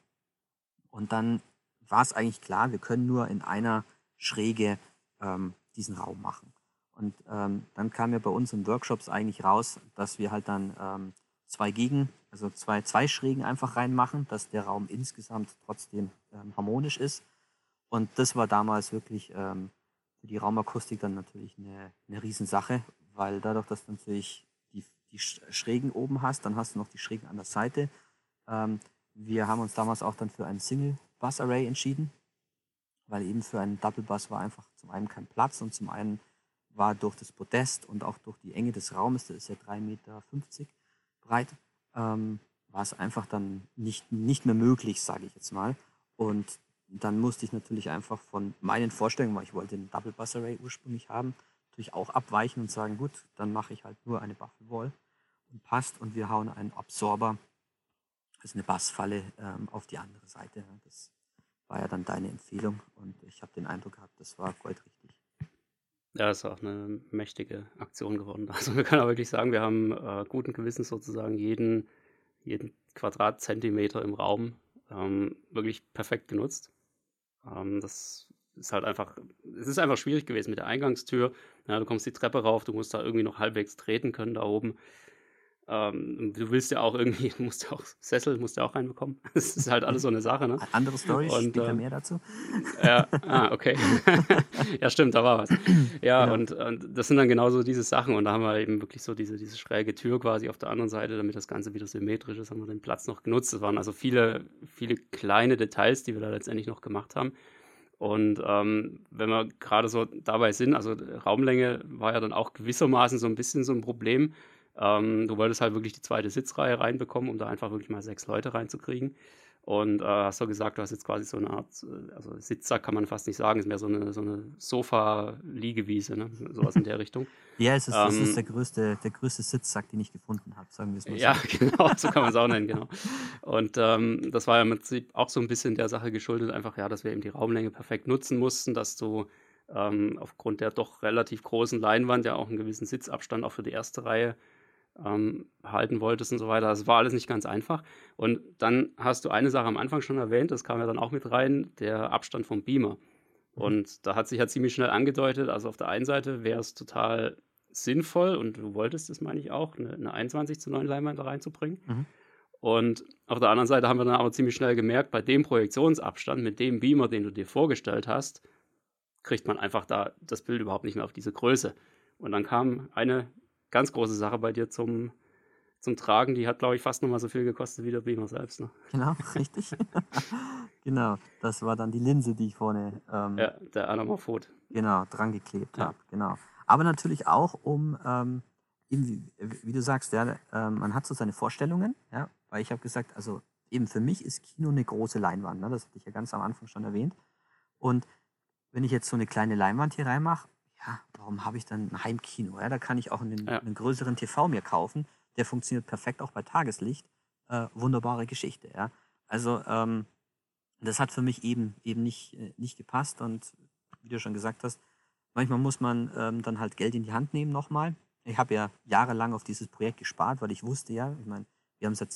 Und dann war es eigentlich klar, wir können nur in einer Schräge ähm, diesen Raum machen. Und ähm, dann kam ja bei uns in Workshops eigentlich raus, dass wir halt dann ähm, zwei Gegen, also zwei, zwei Schrägen einfach reinmachen, dass der Raum insgesamt trotzdem ähm, harmonisch ist. Und das war damals wirklich ähm, für die Raumakustik dann natürlich eine, eine Riesensache, weil dadurch, dass natürlich die Schrägen oben hast, dann hast du noch die Schrägen an der Seite. Ähm, wir haben uns damals auch dann für ein Single Bus Array entschieden, weil eben für einen Double Bus war einfach zum einen kein Platz und zum einen war durch das Podest und auch durch die Enge des Raumes, der ist ja 3,50 Meter breit, ähm, war es einfach dann nicht, nicht mehr möglich, sage ich jetzt mal. Und dann musste ich natürlich einfach von meinen Vorstellungen, weil ich wollte den Double Bus Array ursprünglich haben, natürlich auch abweichen und sagen, gut, dann mache ich halt nur eine Buffel Wall und passt und wir hauen einen Absorber, also eine Bassfalle ähm, auf die andere Seite. Das war ja dann deine Empfehlung und ich habe den Eindruck gehabt, das war goldrichtig. Ja, ist auch eine mächtige Aktion geworden. <laughs> Also wir können auch wirklich sagen, wir haben äh, guten Gewissens sozusagen jeden, jeden Quadratzentimeter im Raum ähm, wirklich perfekt genutzt. Ähm, das ist halt einfach, es ist einfach schwierig gewesen mit der Eingangstür. Ja, du kommst die Treppe rauf, du musst da irgendwie noch halbwegs treten können da oben. Ähm, du willst ja auch irgendwie, du <laughs> musst ja auch Sessel, musst ja auch reinbekommen. <laughs> Das ist halt alles so eine Sache, ne? Andere Story, und, später äh, mehr dazu. <laughs> Ja, ah, okay. ja, stimmt, da war was. Ja, genau. und, und, das sind dann genauso diese Sachen. Und da haben wir eben wirklich so diese, diese schräge Tür quasi auf der anderen Seite, damit das Ganze wieder symmetrisch ist, haben wir den Platz noch genutzt. Es waren also viele, viele kleine Details, die wir da letztendlich noch gemacht haben. Und ähm, wenn wir gerade so dabei sind, also Raumlänge war ja dann auch gewissermaßen so ein bisschen so ein Problem. Ähm, du wolltest halt wirklich die zweite Sitzreihe reinbekommen, um da einfach wirklich mal sechs Leute reinzukriegen. Und äh, hast du gesagt, du hast jetzt quasi so eine Art, äh, also Sitzsack kann man fast nicht sagen, ist mehr so eine, so eine Sofa-Liegewiese, ne? sowas in der Richtung. <laughs> ja, es ist, ähm, es ist ähm, der, größte, der größte Sitzsack, den ich gefunden habe, sagen wir es mal so. Ja, <laughs> genau, so kann man es auch nennen, genau. Und ähm, das war ja im Prinzip auch so ein bisschen der Sache geschuldet, einfach ja, dass wir eben die Raumlänge perfekt nutzen mussten, dass du ähm, aufgrund der doch relativ großen Leinwand ja auch einen gewissen Sitzabstand auch für die erste Reihe ähm, halten wolltest und so weiter. Das war alles nicht ganz einfach. Und dann hast du eine Sache am Anfang schon erwähnt, das kam ja dann auch mit rein, der Abstand vom Beamer. Mhm. Und da hat sich ja ziemlich schnell angedeutet, also auf der einen Seite wäre es total sinnvoll und du wolltest es, meine ich auch, eine, eine 21 zu 9 Leinwand da reinzubringen. Mhm. Und auf der anderen Seite haben wir dann aber ziemlich schnell gemerkt, bei dem Projektionsabstand, mit dem Beamer, den du dir vorgestellt hast, kriegt man einfach da das Bild überhaupt nicht mehr auf diese Größe. Und dann kam eine ganz große Sache bei dir zum, zum Tragen. Die hat, glaube ich, fast nochmal so viel gekostet wie der Beamer selbst. Ne? Genau, <laughs> richtig. <laughs> genau, das war dann die Linse, die ich vorne. Ähm, ja, der Anamorphot. Genau, dran geklebt ja. habe. Genau. Aber natürlich auch, um, ähm, eben, wie, wie, du sagst, ja, äh, man hat so seine Vorstellungen, ja, weil ich habe gesagt, also eben für mich ist Kino eine große Leinwand. Ne? Das hatte ich ja ganz am Anfang schon erwähnt. Und wenn ich jetzt so eine kleine Leinwand hier reinmache, ja, warum habe ich dann ein Heimkino? Ja, da kann ich auch einen, ja. einen, größeren TV mir kaufen. Der funktioniert perfekt auch bei Tageslicht. Äh, wunderbare Geschichte, ja. Also, ähm, das hat für mich eben, eben nicht, äh, nicht gepasst und wie du schon gesagt hast, manchmal muss man ähm, dann halt Geld in die Hand nehmen nochmal. Ich habe ja jahrelang auf dieses Projekt gespart, weil ich wusste ja, ich meine, wir haben seit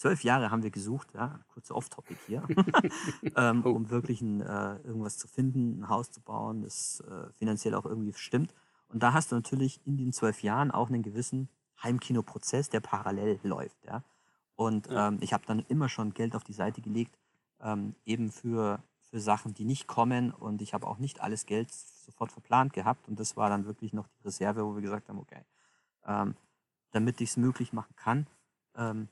zwölf Jahre haben wir gesucht, ja, kurze Off-Topic hier, <laughs> ähm, oh. um wirklich ein, äh, irgendwas zu finden, ein Haus zu bauen, das äh, finanziell auch irgendwie stimmt. Und da hast du natürlich in den zwölf Jahren auch einen gewissen Heimkinoprozess, der parallel läuft. Ja. Und ähm, ich habe dann immer schon Geld auf die Seite gelegt, ähm, eben für, für Sachen, die nicht kommen. Und ich habe auch nicht alles Geld sofort verplant gehabt. Und das war dann wirklich noch die Reserve, wo wir gesagt haben, okay, ähm, damit ich es möglich machen kann, ähm,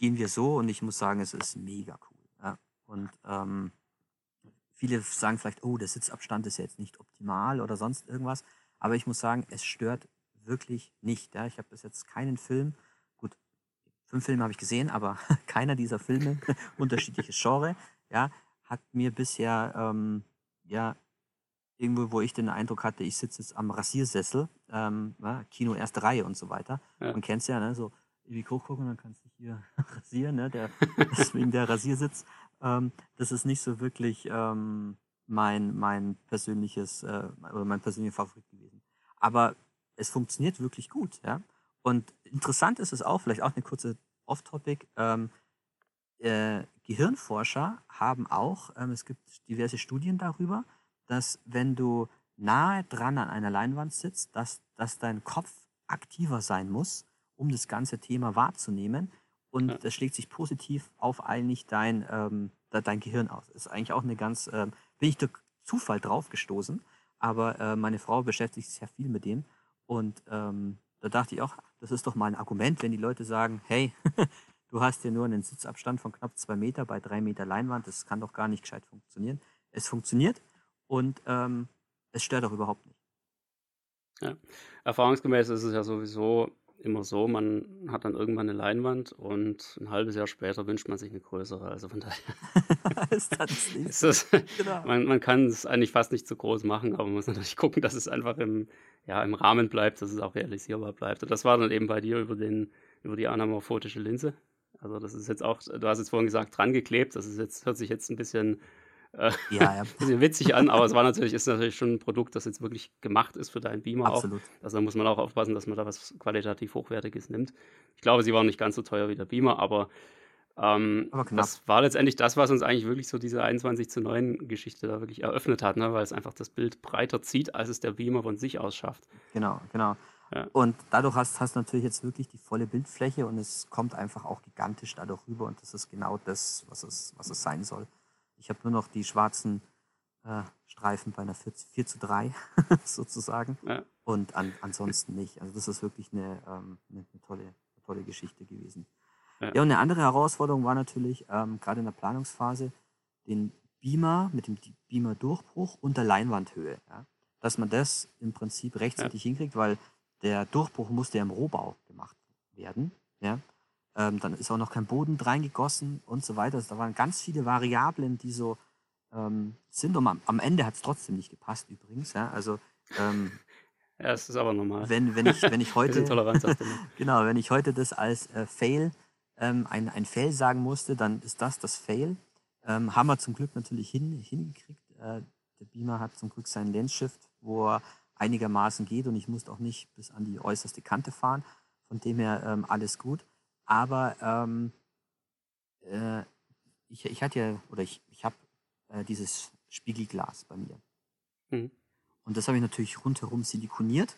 gehen wir so und ich muss sagen, es ist mega cool. Ja. Und ähm, viele sagen vielleicht, oh, der Sitzabstand ist ja jetzt nicht optimal oder sonst irgendwas. Aber ich muss sagen, es stört wirklich nicht. Ja. Ich habe bis jetzt keinen Film, gut, fünf Filme habe ich gesehen, aber <laughs> keiner dieser Filme, <laughs> unterschiedliches Genre, ja, hat mir bisher, ähm, ja, irgendwo, wo ich den Eindruck hatte, ich sitze jetzt am Rasiersessel, ähm, ja, Kino erste Reihe und so weiter. Ja. Man kennt es ja, ne, so ewig hochgucken, dann kannst du hier <laughs> rasieren, ne? Der, <laughs> deswegen der Rasiersitz. Ähm, das ist nicht so wirklich ähm, mein, mein persönliches äh, oder mein persönlicher Favorit gewesen. Aber es funktioniert wirklich gut, ja. Und interessant ist es auch, vielleicht auch eine kurze Off-Topic. Ähm, äh, Gehirnforscher haben auch, ähm, es gibt diverse Studien darüber, dass wenn du nahe dran an einer Leinwand sitzt, dass, dass dein Kopf aktiver sein muss, um das ganze Thema wahrzunehmen. Und ja. das schlägt sich positiv auf eigentlich dein, ähm, dein Gehirn aus. Ist eigentlich auch eine ganz, ähm, bin ich durch Zufall drauf gestoßen, aber äh, meine Frau beschäftigt sich sehr viel mit dem. Und ähm, da dachte ich auch, das ist doch mal ein Argument, wenn die Leute sagen, hey, <laughs> du hast ja nur einen Sitzabstand von knapp zwei Meter bei drei Meter Leinwand. Das kann doch gar nicht gescheit funktionieren. Es funktioniert und ähm, es stört auch überhaupt nicht. Ja. Erfahrungsgemäß ist es ja sowieso immer so, man hat dann irgendwann eine Leinwand und ein halbes Jahr später wünscht man sich eine größere. Also von daher <laughs> ist das nicht. <laughs> Ist das, genau. man, man kann es eigentlich fast nicht zu groß machen, aber man muss <laughs> natürlich gucken, dass es einfach im, ja, im Rahmen bleibt, dass es auch realisierbar bleibt. Und das war dann eben bei dir über, den, über die anamorphotische Linse. Also das ist jetzt auch, du hast jetzt vorhin gesagt, dran geklebt. Das ist jetzt, hört sich jetzt ein bisschen ja, ja. <laughs> bisschen witzig an, aber es war natürlich, ist natürlich schon ein Produkt, das jetzt wirklich gemacht ist für deinen Beamer Absolut. auch. Also da muss man auch aufpassen, dass man da was qualitativ Hochwertiges nimmt. Ich glaube, sie waren nicht ganz so teuer wie der Beamer, aber, ähm, aber das war letztendlich das, was uns eigentlich wirklich so diese 21 zu 9 Geschichte da wirklich eröffnet hat, ne? weil es einfach das Bild breiter zieht, als es der Beamer von sich aus schafft. Genau, genau. Ja. Und dadurch hast, du natürlich jetzt wirklich die volle Bildfläche und es kommt einfach auch gigantisch dadurch rüber und das ist genau das, was es, was es sein soll. Ich habe nur noch die schwarzen äh, Streifen bei einer 4, 4 zu 3 <laughs> sozusagen ja. und an, ansonsten nicht. Also das ist wirklich eine, ähm, eine, eine, tolle, eine tolle Geschichte gewesen. Ja. ja. und eine andere Herausforderung war natürlich, ähm, gerade in der Planungsphase, den Beamer mit dem Beamer-Durchbruch unter Leinwandhöhe. Ja? Dass man das im Prinzip rechtzeitig hinkriegt, weil der Durchbruch musste ja im Rohbau gemacht werden. Ja? Ähm, dann ist auch noch kein Boden reingegossen und so weiter. Also da waren ganz viele Variablen, die so ähm, sind. Und am, am Ende hat es trotzdem nicht gepasst übrigens. Ja? Also ähm, <laughs> ja, es ist aber normal. Wenn, wenn, ich, wenn ich <laughs> heute <laughs> genau, wenn ich heute das als äh, Fail ähm, ein, ein Fail sagen musste, dann ist das das Fail. Ähm, haben wir zum Glück natürlich hin, hingekriegt. Äh, der Beamer hat zum Glück seinen Lens-Shift, wo er einigermaßen geht und ich musste auch nicht bis an die äußerste Kante fahren. Von dem her ähm, alles gut. Aber ähm, äh, ich, ich hatte ja, oder ich, ich habe äh, dieses Spiegelglas bei mir. Mhm. Und das habe ich natürlich rundherum silikoniert.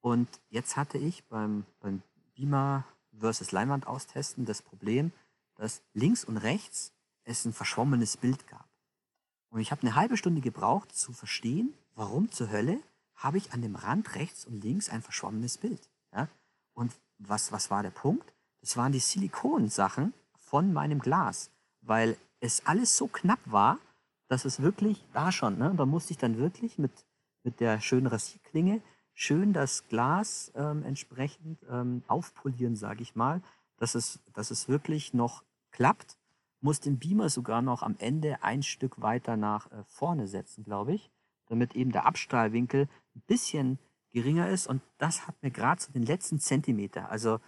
Und jetzt hatte ich beim, beim Beamer versus Leinwand austesten das Problem, dass links und rechts es ein verschwommenes Bild gab. Und ich habe eine halbe Stunde gebraucht zu verstehen, warum zur Hölle habe ich an dem Rand rechts und links ein verschwommenes Bild. Ja? Und was, was war der Punkt? Das waren die Silikonsachen von meinem Glas, weil es alles so knapp war, dass es wirklich da schon, ne? da musste ich dann wirklich mit, mit der schönen Rasierklinge schön das Glas ähm, entsprechend ähm, aufpolieren, sage ich mal, dass es, dass es wirklich noch klappt. Muss den Beamer sogar noch am Ende ein Stück weiter nach äh, vorne setzen, glaube ich, damit eben der Abstrahlwinkel ein bisschen geringer ist. Und das hat mir gerade so den letzten Zentimeter. Also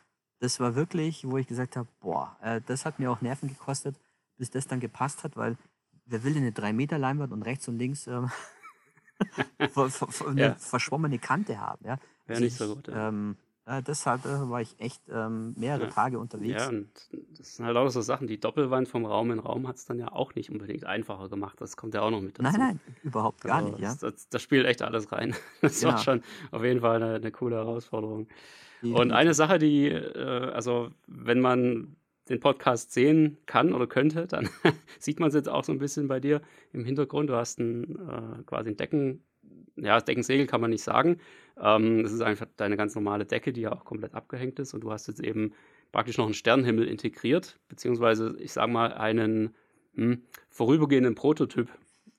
das war wirklich, wo ich gesagt habe, boah, äh, das hat mir auch Nerven gekostet, bis das dann gepasst hat, weil wer will denn eine 3 Meter Leinwand und rechts und links ähm, <laughs> eine ja. verschwommene Kante haben. Ja? Wäre nicht so gut. Ja. Ähm, ja, deshalb äh, war ich echt ähm, mehrere ja. Tage unterwegs. Ja, und das sind halt auch so Sachen. Die Doppelwand vom Raum in Raum hat es dann ja auch nicht unbedingt einfacher gemacht. Das kommt ja auch noch mit dazu. Nein, nein, überhaupt gar also, nicht. Ja? Das, das, spielt echt alles rein. <laughs> Das genau. war schon auf jeden Fall eine, eine coole Herausforderung. Und eine Sache, die, äh, also wenn man den Podcast sehen kann oder könnte, dann <laughs> sieht man es jetzt auch so ein bisschen bei dir im Hintergrund. Du hast ein, äh, quasi ein Decken, ja, Deckensegel kann man nicht sagen. Ähm, das ist einfach deine ganz normale Decke, die ja auch komplett abgehängt ist. Und du hast jetzt eben praktisch noch einen Sternenhimmel integriert, beziehungsweise, ich sage mal, einen hm, vorübergehenden Prototyp.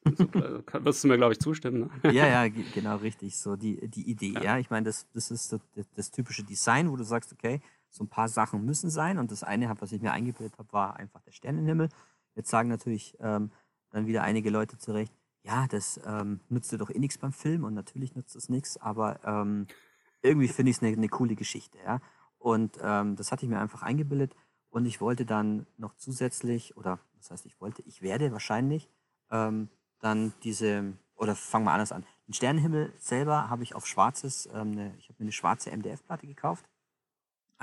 Äh, wirst du mir, glaube ich, zustimmen. Ne? Ja, <laughs> ja, genau richtig. So die, die Idee. Ja, ja ich meine, das, das ist das, das typische Design, wo du sagst, okay, so ein paar Sachen müssen sein. Und das eine, was ich mir eingebildet habe, war einfach der Sternenhimmel. Jetzt sagen natürlich ähm, dann wieder einige Leute zurecht, ja, das ähm, nützt dir doch eh nichts beim Film und natürlich nützt es nichts, aber ähm, irgendwie finde ich es eine, eine coole Geschichte. Ja? Und ähm, das hatte ich mir einfach eingebildet und ich wollte dann noch zusätzlich, oder was heißt ich wollte, ich werde wahrscheinlich ähm, dann diese, oder fangen wir anders an. Den Sternenhimmel selber habe ich auf schwarzes, ähm, eine, ich habe mir eine schwarze MDF-Platte gekauft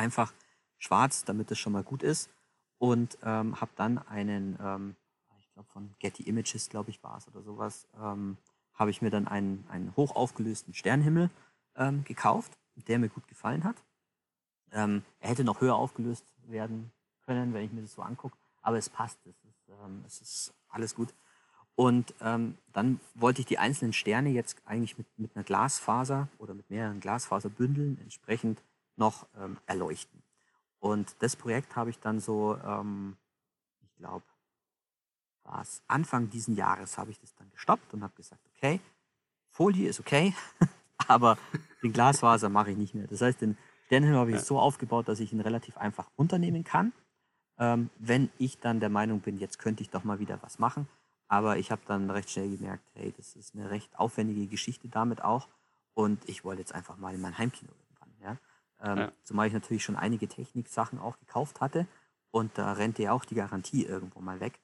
einfach schwarz, damit es schon mal gut ist. Und ähm, habe dann einen, ähm, ich glaube von Getty Images, glaube ich, war es oder sowas, ähm, habe ich mir dann einen, einen hoch aufgelösten Sternhimmel ähm, gekauft, der mir gut gefallen hat. Ähm, er hätte noch höher aufgelöst werden können, wenn ich mir das so angucke, aber es passt, es ist, es ist alles gut. Und ähm, dann wollte ich die einzelnen Sterne jetzt eigentlich mit, mit einer Glasfaser oder mit mehreren Glasfaserbündeln entsprechend noch ähm, erleuchten. Und das Projekt habe ich dann so, ähm, ich glaube, war es Anfang diesen Jahres, habe ich das dann gestoppt und habe gesagt, okay, Folie ist okay, <laughs> aber den Glasfaser mache ich nicht mehr. Das heißt, den Sternenhimmel habe ich ja. so aufgebaut, dass ich ihn relativ einfach runternehmen kann. Ähm, wenn ich dann der Meinung bin, jetzt könnte ich doch mal wieder was machen. Aber ich habe dann recht schnell gemerkt, hey, das ist eine recht aufwendige Geschichte damit auch. Und ich wollte jetzt einfach mal in mein Heimkino irgendwann. Ja? Ähm, ja. Zumal ich natürlich schon einige Techniksachen auch gekauft hatte. Und da rennt dir auch die Garantie irgendwo mal weg.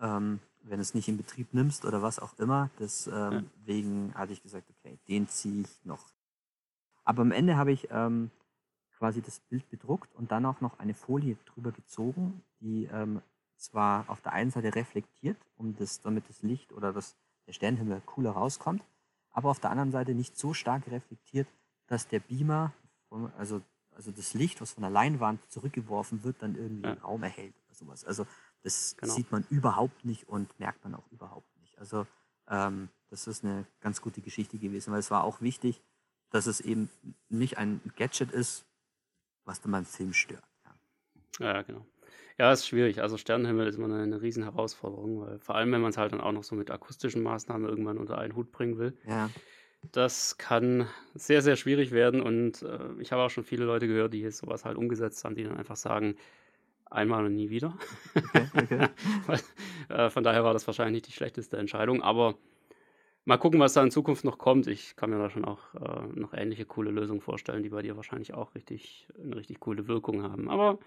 Ähm, wenn du es nicht in Betrieb nimmst oder was auch immer. Deswegen ja. hatte ich gesagt, okay, den ziehe ich noch. Aber am Ende habe ich ähm, quasi das Bild bedruckt und dann auch noch eine Folie drüber gezogen, die ähm, zwar auf der einen Seite reflektiert, um das, damit das Licht oder das, der Sternenhimmel cooler rauskommt, aber auf der anderen Seite nicht so stark reflektiert, dass der Beamer, also, also das Licht, was von der Leinwand zurückgeworfen wird, dann irgendwie ja. den Raum erhält oder sowas. Also das genau. sieht man überhaupt nicht und merkt man auch überhaupt nicht. Also ähm, das ist eine ganz gute Geschichte gewesen, weil es war auch wichtig, dass es eben nicht ein Gadget ist, was dann beim Film stört. Ja, ja genau. Ja, ist schwierig. Also Sternenhimmel ist immer eine, eine riesen Herausforderung, weil vor allem, wenn man es halt dann auch noch so mit akustischen Maßnahmen irgendwann unter einen Hut bringen will. Ja. Das kann sehr, sehr schwierig werden und äh, ich habe auch schon viele Leute gehört, die jetzt sowas halt umgesetzt haben, die dann einfach sagen, einmal und nie wieder. Okay, okay. <laughs> äh, von daher war das wahrscheinlich nicht die schlechteste Entscheidung, aber mal gucken, was da in Zukunft noch kommt. Ich kann mir da schon auch äh, noch ähnliche coole Lösungen vorstellen, die bei dir wahrscheinlich auch richtig, eine richtig coole Wirkung haben. Aber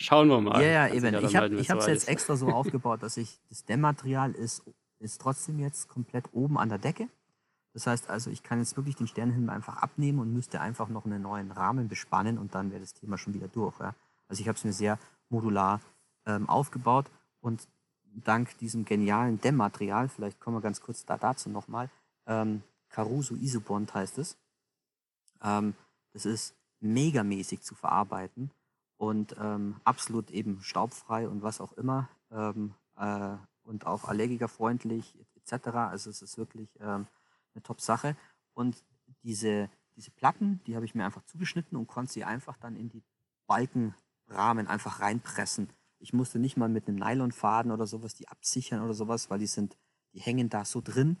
schauen wir mal. Ja, ja, eben. Ich habe es jetzt extra so <laughs> aufgebaut, dass ich das Dämmmaterial ist, ist trotzdem jetzt komplett oben an der Decke. Das heißt also, ich kann jetzt wirklich den Sternenhimmel einfach abnehmen und müsste einfach noch einen neuen Rahmen bespannen und dann wäre das Thema schon wieder durch. Ja? Also ich habe es mir sehr modular ähm, aufgebaut und dank diesem genialen Dämmmaterial, vielleicht kommen wir ganz kurz da, dazu nochmal, ähm, Caruso Isobond heißt es. Ähm, das ist megamäßig zu verarbeiten und ähm, absolut eben staubfrei und was auch immer ähm, äh, und auch allergikerfreundlich etc. Also es ist wirklich ähm, eine Top-Sache. Und diese, diese Platten, die habe ich mir einfach zugeschnitten und konnte sie einfach dann in die Balkenrahmen einfach reinpressen. Ich musste nicht mal mit einem Nylonfaden oder sowas die absichern oder sowas, weil die sind, die hängen da so drin,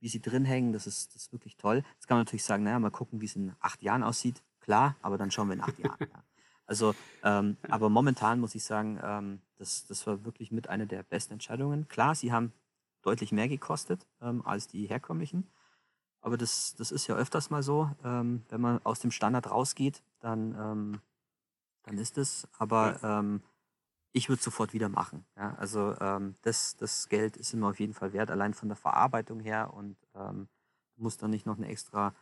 wie sie drin hängen. Das ist, das ist wirklich toll. Jetzt kann man natürlich sagen, naja, mal gucken, wie es in acht Jahren aussieht. Klar, aber dann schauen wir in acht Jahren. Ja. Also, ähm, aber momentan muss ich sagen, ähm, das, das war wirklich mit einer der besten Entscheidungen. Klar, sie haben deutlich mehr gekostet ähm, als die herkömmlichen. Aber das, das ist ja öfters mal so. Ähm, wenn man aus dem Standard rausgeht, dann, ähm, dann ist es. Aber ähm, ich würde es sofort wieder machen. Ja? Also ähm, das, das Geld ist immer auf jeden Fall wert, allein von der Verarbeitung her. Und ähm, du musst dann nicht noch eine extra.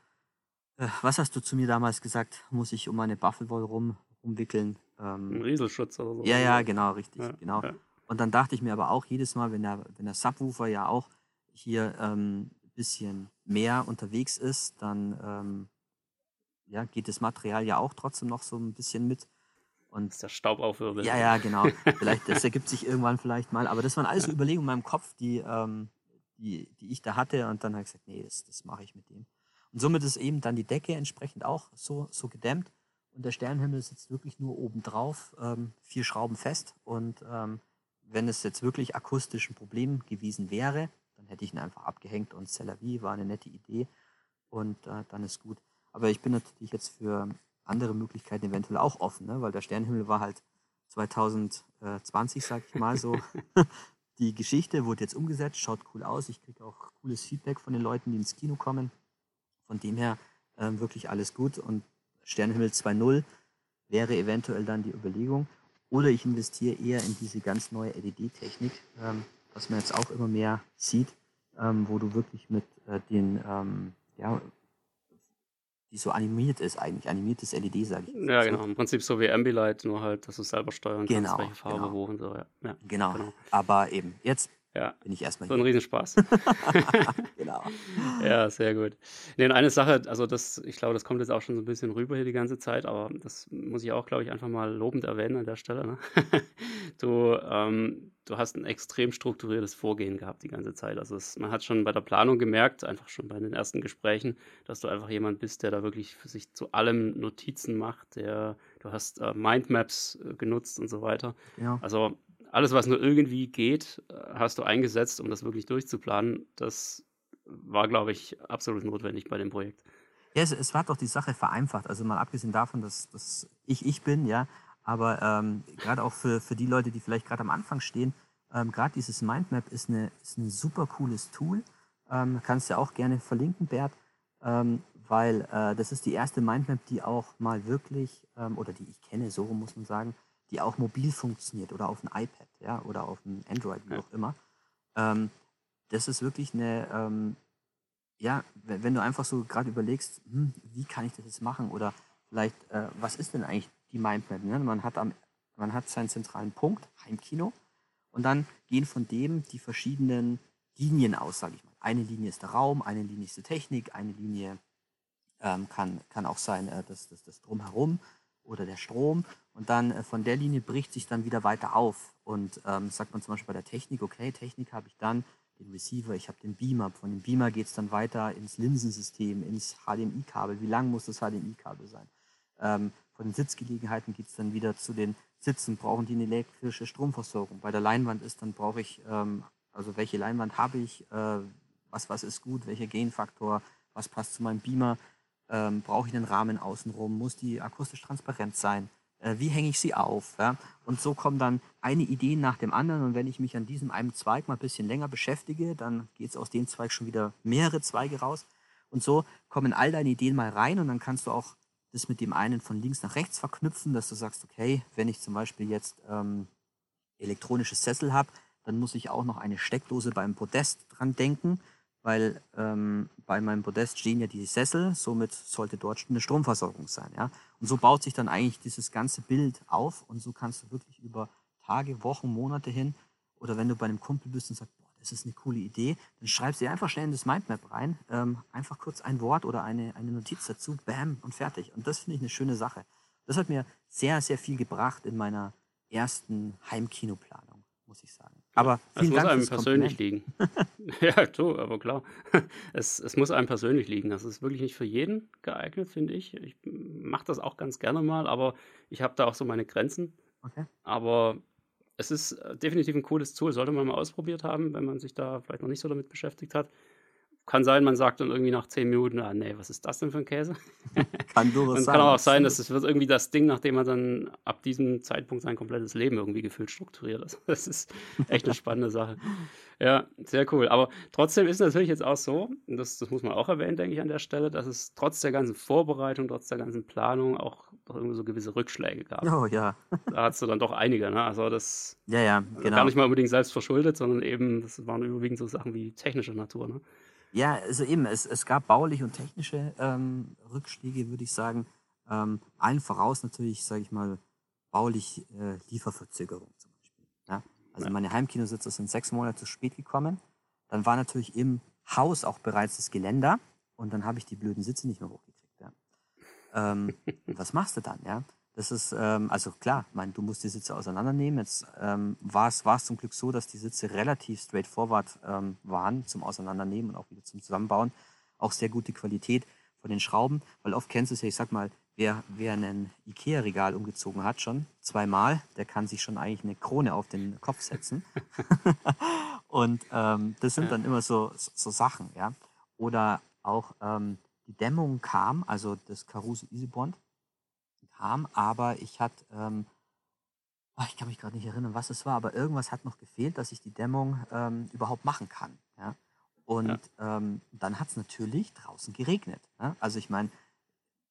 Äh, was hast du zu mir damals gesagt? Muss ich um meine Bufflewoll rum, umwickeln. Ähm, Ein Rieselschutz oder so. Ja, ja, genau, richtig, ja, genau. Ja. Und dann dachte ich mir aber auch jedes Mal, wenn der, wenn der Subwoofer ja auch hier ähm, ein bisschen mehr unterwegs ist, dann ähm, ja, geht das Material ja auch trotzdem noch so ein bisschen mit. Und ist der Staub aufwirbelt. Ja, ja, genau. vielleicht, das ergibt sich irgendwann vielleicht mal. Aber das waren alles so Überlegungen in meinem Kopf, die, ähm, die, die ich da hatte. Und dann habe ich gesagt, nee, das, das mache ich mit dem. Und somit ist eben dann die Decke entsprechend auch so, so gedämmt. Und der Sternenhimmel sitzt wirklich nur oben drauf, ähm, vier Schrauben fest. Und ähm, wenn es jetzt wirklich akustisch ein Problem gewesen wäre, dann hätte ich ihn einfach abgehängt und Celavi war eine nette Idee und äh, dann ist gut. Aber ich bin natürlich jetzt für andere Möglichkeiten eventuell auch offen, ne? weil der Sternenhimmel war halt 2020, sag ich mal so. <laughs> die Geschichte wurde jetzt umgesetzt, schaut cool aus. Ich kriege auch cooles Feedback von den Leuten, die ins Kino kommen. Von dem her äh, wirklich alles gut und Sternenhimmel 2.0 wäre eventuell dann die Überlegung. Oder ich investiere eher in diese ganz neue LED-Technik, ähm, was man jetzt auch immer mehr sieht, ähm, wo du wirklich mit äh, den, ähm, ja, die so animiert ist eigentlich, animiertes LED, sage ich. Ja, genau, im Prinzip so wie Ambilight, nur halt, dass du selber steuern genau, kannst, welche Farbe genau. wo und so, ja. ja genau. genau. aber eben, jetzt ja. Bin ich erstmal So ein Riesenspaß. <laughs> genau. <laughs> Ja, sehr gut. Nee, und eine Sache, also das, ich glaube, das kommt jetzt auch schon so ein bisschen rüber hier die ganze Zeit, aber das muss ich auch, glaube ich, einfach mal lobend erwähnen an der Stelle. Ne? <laughs> du, ähm, du hast ein extrem strukturiertes Vorgehen gehabt die ganze Zeit. Also es, man hat schon bei der Planung gemerkt, einfach schon bei den ersten Gesprächen, dass du einfach jemand bist, der da wirklich für sich zu allem Notizen macht, der du hast äh, Mindmaps äh, genutzt und so weiter. Genau. Also alles, was nur irgendwie geht, äh, hast du eingesetzt, um das wirklich durchzuplanen. Das war, glaube ich, absolut notwendig bei dem Projekt. Ja, es, es war doch die Sache vereinfacht. Also mal abgesehen davon, dass, dass ich ich bin, ja, aber ähm, gerade auch für, für die Leute, die vielleicht gerade am Anfang stehen, ähm, gerade dieses Mindmap ist, eine, ist ein super cooles Tool. Ähm, kannst du ja auch gerne verlinken, Bert, ähm, weil äh, das ist die erste Mindmap, die auch mal wirklich, ähm, oder die ich kenne, so muss man sagen, die auch mobil funktioniert oder auf dem iPad, ja, oder auf dem Android, wie Ja. auch immer. Ähm, das ist wirklich eine, ähm, ja, wenn wenn du einfach so gerade überlegst, hm, wie kann ich das jetzt machen oder vielleicht, äh, was ist denn eigentlich die Mindmap? Ne? Man, hat am, man hat seinen zentralen Punkt, Heimkino, und dann gehen von dem die verschiedenen Linien aus, sage ich mal. Eine Linie ist der Raum, eine Linie ist die Technik, eine Linie ähm, kann, kann auch sein äh, das, das, das Drumherum oder der Strom. Und dann äh, von der Linie bricht sich dann wieder weiter auf. Und ähm, sagt man zum Beispiel bei der Technik, okay, Technik habe ich dann den Receiver, ich habe den Beamer. Von dem Beamer geht es dann weiter ins Linsensystem, ins HDMI-Kabel. Wie lang muss das HDMI-Kabel sein? Ähm, von den Sitzgelegenheiten geht es dann wieder zu den Sitzen. Brauchen die eine elektrische Stromversorgung? Bei der Leinwand ist dann, brauche ich, ähm, also welche Leinwand habe ich? Äh, was, was ist gut? Welcher Gain-Faktor? Was passt zu meinem Beamer? Ähm, brauche ich einen Rahmen außenrum? Muss die akustisch transparent sein? Äh, wie hänge ich sie auf? Ja? Und so kommen dann eine Idee nach dem anderen. Und wenn ich mich an diesem einen Zweig mal ein bisschen länger beschäftige, dann geht es aus dem Zweig schon wieder mehrere Zweige raus. Und so kommen all deine Ideen mal rein und dann kannst du auch das mit dem einen von links nach rechts verknüpfen, dass du sagst, okay, wenn ich zum Beispiel jetzt ähm, elektronisches Sessel habe, dann muss ich auch noch eine Steckdose beim Podest dran denken, weil ähm, bei meinem Podest stehen ja die Sessel, somit sollte dort eine Stromversorgung sein. Ja? Und so baut sich dann eigentlich dieses ganze Bild auf und so kannst du wirklich über Tage, Wochen, Monate hin oder wenn du bei einem Kumpel bist und sagst, boah, das ist eine coole Idee, dann schreibst du einfach schnell in das Mindmap rein, ähm, einfach kurz ein Wort oder eine, eine Notiz dazu, bam, und fertig. Und das finde ich eine schöne Sache. Das hat mir sehr, sehr viel gebracht in meiner ersten Heimkinoplanung, muss ich sagen. Aber Es muss Dank einem persönlich liegen. <laughs> ja, du, aber klar. <laughs> Es, es muss einem persönlich liegen. Das ist wirklich nicht für jeden geeignet, finde ich. Ich mache das auch ganz gerne mal, aber ich habe da auch so meine Grenzen. Okay. Aber es ist äh, definitiv ein cooles Tool, sollte man mal ausprobiert haben, wenn man sich da vielleicht noch nicht so damit beschäftigt hat. Kann sein, man sagt dann irgendwie nach zehn Minuten, ah nee, was ist das denn für ein Käse? <laughs> Kann durchaus sein. kann auch sein, dass es wird irgendwie das Ding, nachdem man dann ab diesem Zeitpunkt sein komplettes Leben irgendwie gefühlt strukturiert. Also <laughs> das ist echt eine spannende Sache. Ja, sehr cool. Aber trotzdem ist natürlich jetzt auch so, und das, das muss man auch erwähnen, denke ich, an der Stelle, dass es trotz der ganzen Vorbereitung, trotz der ganzen Planung auch irgendwie so gewisse Rückschläge gab. Oh ja. Da hast du dann doch einige, ne? Also das Ja, ja, genau. gar nicht mal unbedingt selbst verschuldet, sondern eben, das waren überwiegend so Sachen wie technischer Natur, ne? Ja, also eben, es, es gab bauliche und technische ähm, Rückschläge, würde ich sagen. Ähm, allen voraus natürlich, sage ich mal, baulich äh, Lieferverzögerung zum Beispiel. Ja? Also Ja. meine Heimkinositze sind sechs Monate zu spät gekommen. Dann war natürlich im Haus auch bereits das Geländer und dann habe ich die blöden Sitze nicht mehr hochgekriegt. Ja? Ähm, <laughs> was machst du dann? Ja? Das ist, ähm, also klar, mein, du musst die Sitze auseinandernehmen. Jetzt ähm, war es zum Glück so, dass die Sitze relativ straightforward ähm, waren zum Auseinandernehmen und auch wieder zum Zusammenbauen. Auch sehr gute Qualität von den Schrauben, weil oft kennst du es ja, ich sag mal, wer, wer ein Ikea-Regal umgezogen hat schon zweimal, der kann sich schon eigentlich eine Krone auf den Kopf setzen. <laughs> und ähm, das sind dann immer so, so, so Sachen, ja. Oder auch ähm, die Dämmung kam, also das Caruso Easy Bond kam, aber ich hatte, ähm, ah, ich kann mich gerade nicht erinnern, was es war, aber irgendwas hat noch gefehlt, dass ich die Dämmung ähm, überhaupt machen kann. Ja? Und ähm, dann hat es natürlich draußen geregnet. Ja? Also ich meine,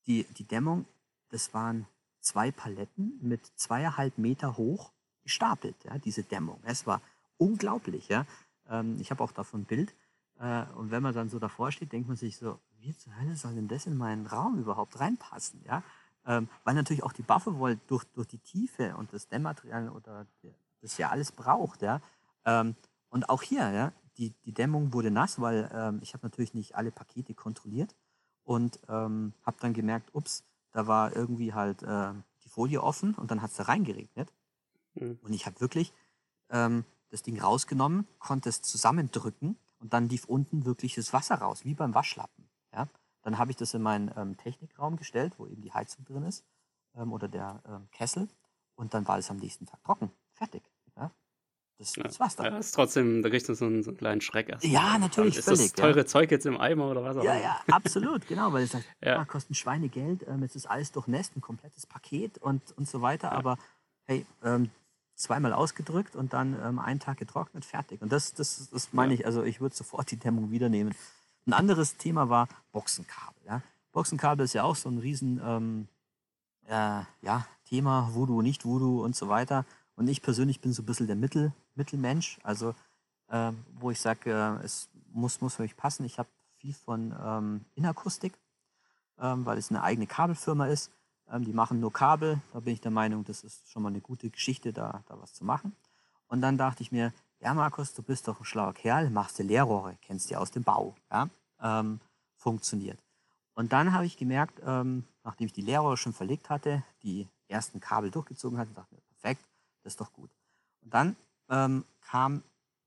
die, die Dämmung, das waren zwei Paletten mit zweieinhalb Meter hoch gestapelt, ja, diese Dämmung. Es war unglaublich. Ja? Ähm, ich habe auch davon ein Bild. Äh, und wenn man dann so davor steht, denkt man sich so, wie zur Hölle soll denn das in meinen Raum überhaupt reinpassen? Ja? Ähm, weil natürlich auch die Buffewoll durch, durch die Tiefe und das Dämmmaterial oder der- das ja alles braucht. Ja? Ähm, und auch hier, ja, die, die Dämmung wurde nass, weil ähm, ich habe natürlich nicht alle Pakete kontrolliert und ähm, habe dann gemerkt, ups, da war irgendwie halt äh, die Folie offen und dann hat es da reingeregnet. Mhm. Und ich habe wirklich ähm, das Ding rausgenommen, konnte es zusammendrücken und dann lief unten wirklich das Wasser raus, wie beim Waschlappen. Ja? Dann habe ich das in meinen ähm, Technikraum gestellt, wo eben die Heizung drin ist. ähm, oder der ähm, Kessel und dann war es am nächsten Tag trocken. Fertig. Ja? Das, ja. das war's dann. Ja, ist trotzdem, da kriegst du so einen, so einen kleinen Schreck erst. Ja, natürlich. Ist völlig, das teure ja. Zeug jetzt im Eimer oder was auch immer? Ja, ja, <laughs> absolut, genau, weil es sagt, ja. ah, kostet Schweinegeld, ähm, jetzt ist alles durchnässt, ein komplettes Paket und, und so weiter, aber hey, ähm, zweimal ausgedrückt und dann ähm, einen Tag getrocknet, fertig. Und das, das, das meine ich, also ich würde sofort die Dämmung wieder nehmen. Ein anderes Thema war Boxenkabel. Ja? Boxenkabel ist ja auch so ein riesen ähm, äh, ja, Thema, Voodoo, nicht Voodoo und so weiter. Und ich persönlich bin so ein bisschen der Mittel, Mittelmensch, also äh, wo ich sage, äh, es muss, muss für mich passen. Ich habe viel von ähm, Inakustik, ähm, weil es eine eigene Kabelfirma ist. Ähm, die machen nur Kabel. Da bin ich der Meinung, das ist schon mal eine gute Geschichte, da, da was zu machen. Und dann dachte ich mir, ja Markus, du bist doch ein schlauer Kerl, machst du Leerrohre, kennst du aus dem Bau. Ja? Ähm, funktioniert. Und dann habe ich gemerkt, ähm, nachdem ich die Leerrohre schon verlegt hatte, die ersten Kabel durchgezogen hatte, dachte mir, perfekt, das ist doch gut. Und dann ähm, kam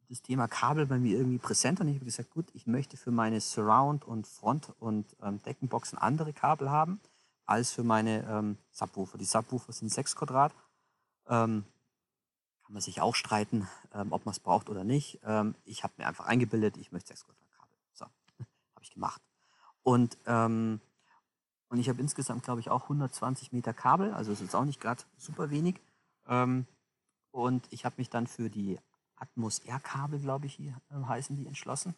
das Thema Kabel bei mir irgendwie präsent und ich habe gesagt, gut, ich möchte für meine Surround- und Front- und ähm, Deckenboxen andere Kabel haben als für meine ähm, Subwoofer. Die Subwoofer sind 6 Quadrat. Kann man sich auch streiten, ähm, ob man es braucht oder nicht. Ähm, ich habe mir einfach eingebildet, ich möchte 6 Quadrat Kabel. So, <laughs> habe ich gemacht. Und, ähm, und ich habe insgesamt, glaube ich, auch 120 Meter Kabel, also ist jetzt auch nicht gerade super wenig. Ähm, und ich habe mich dann für die Atmos R-Kabel, glaube ich, hier, äh, heißen die, entschlossen,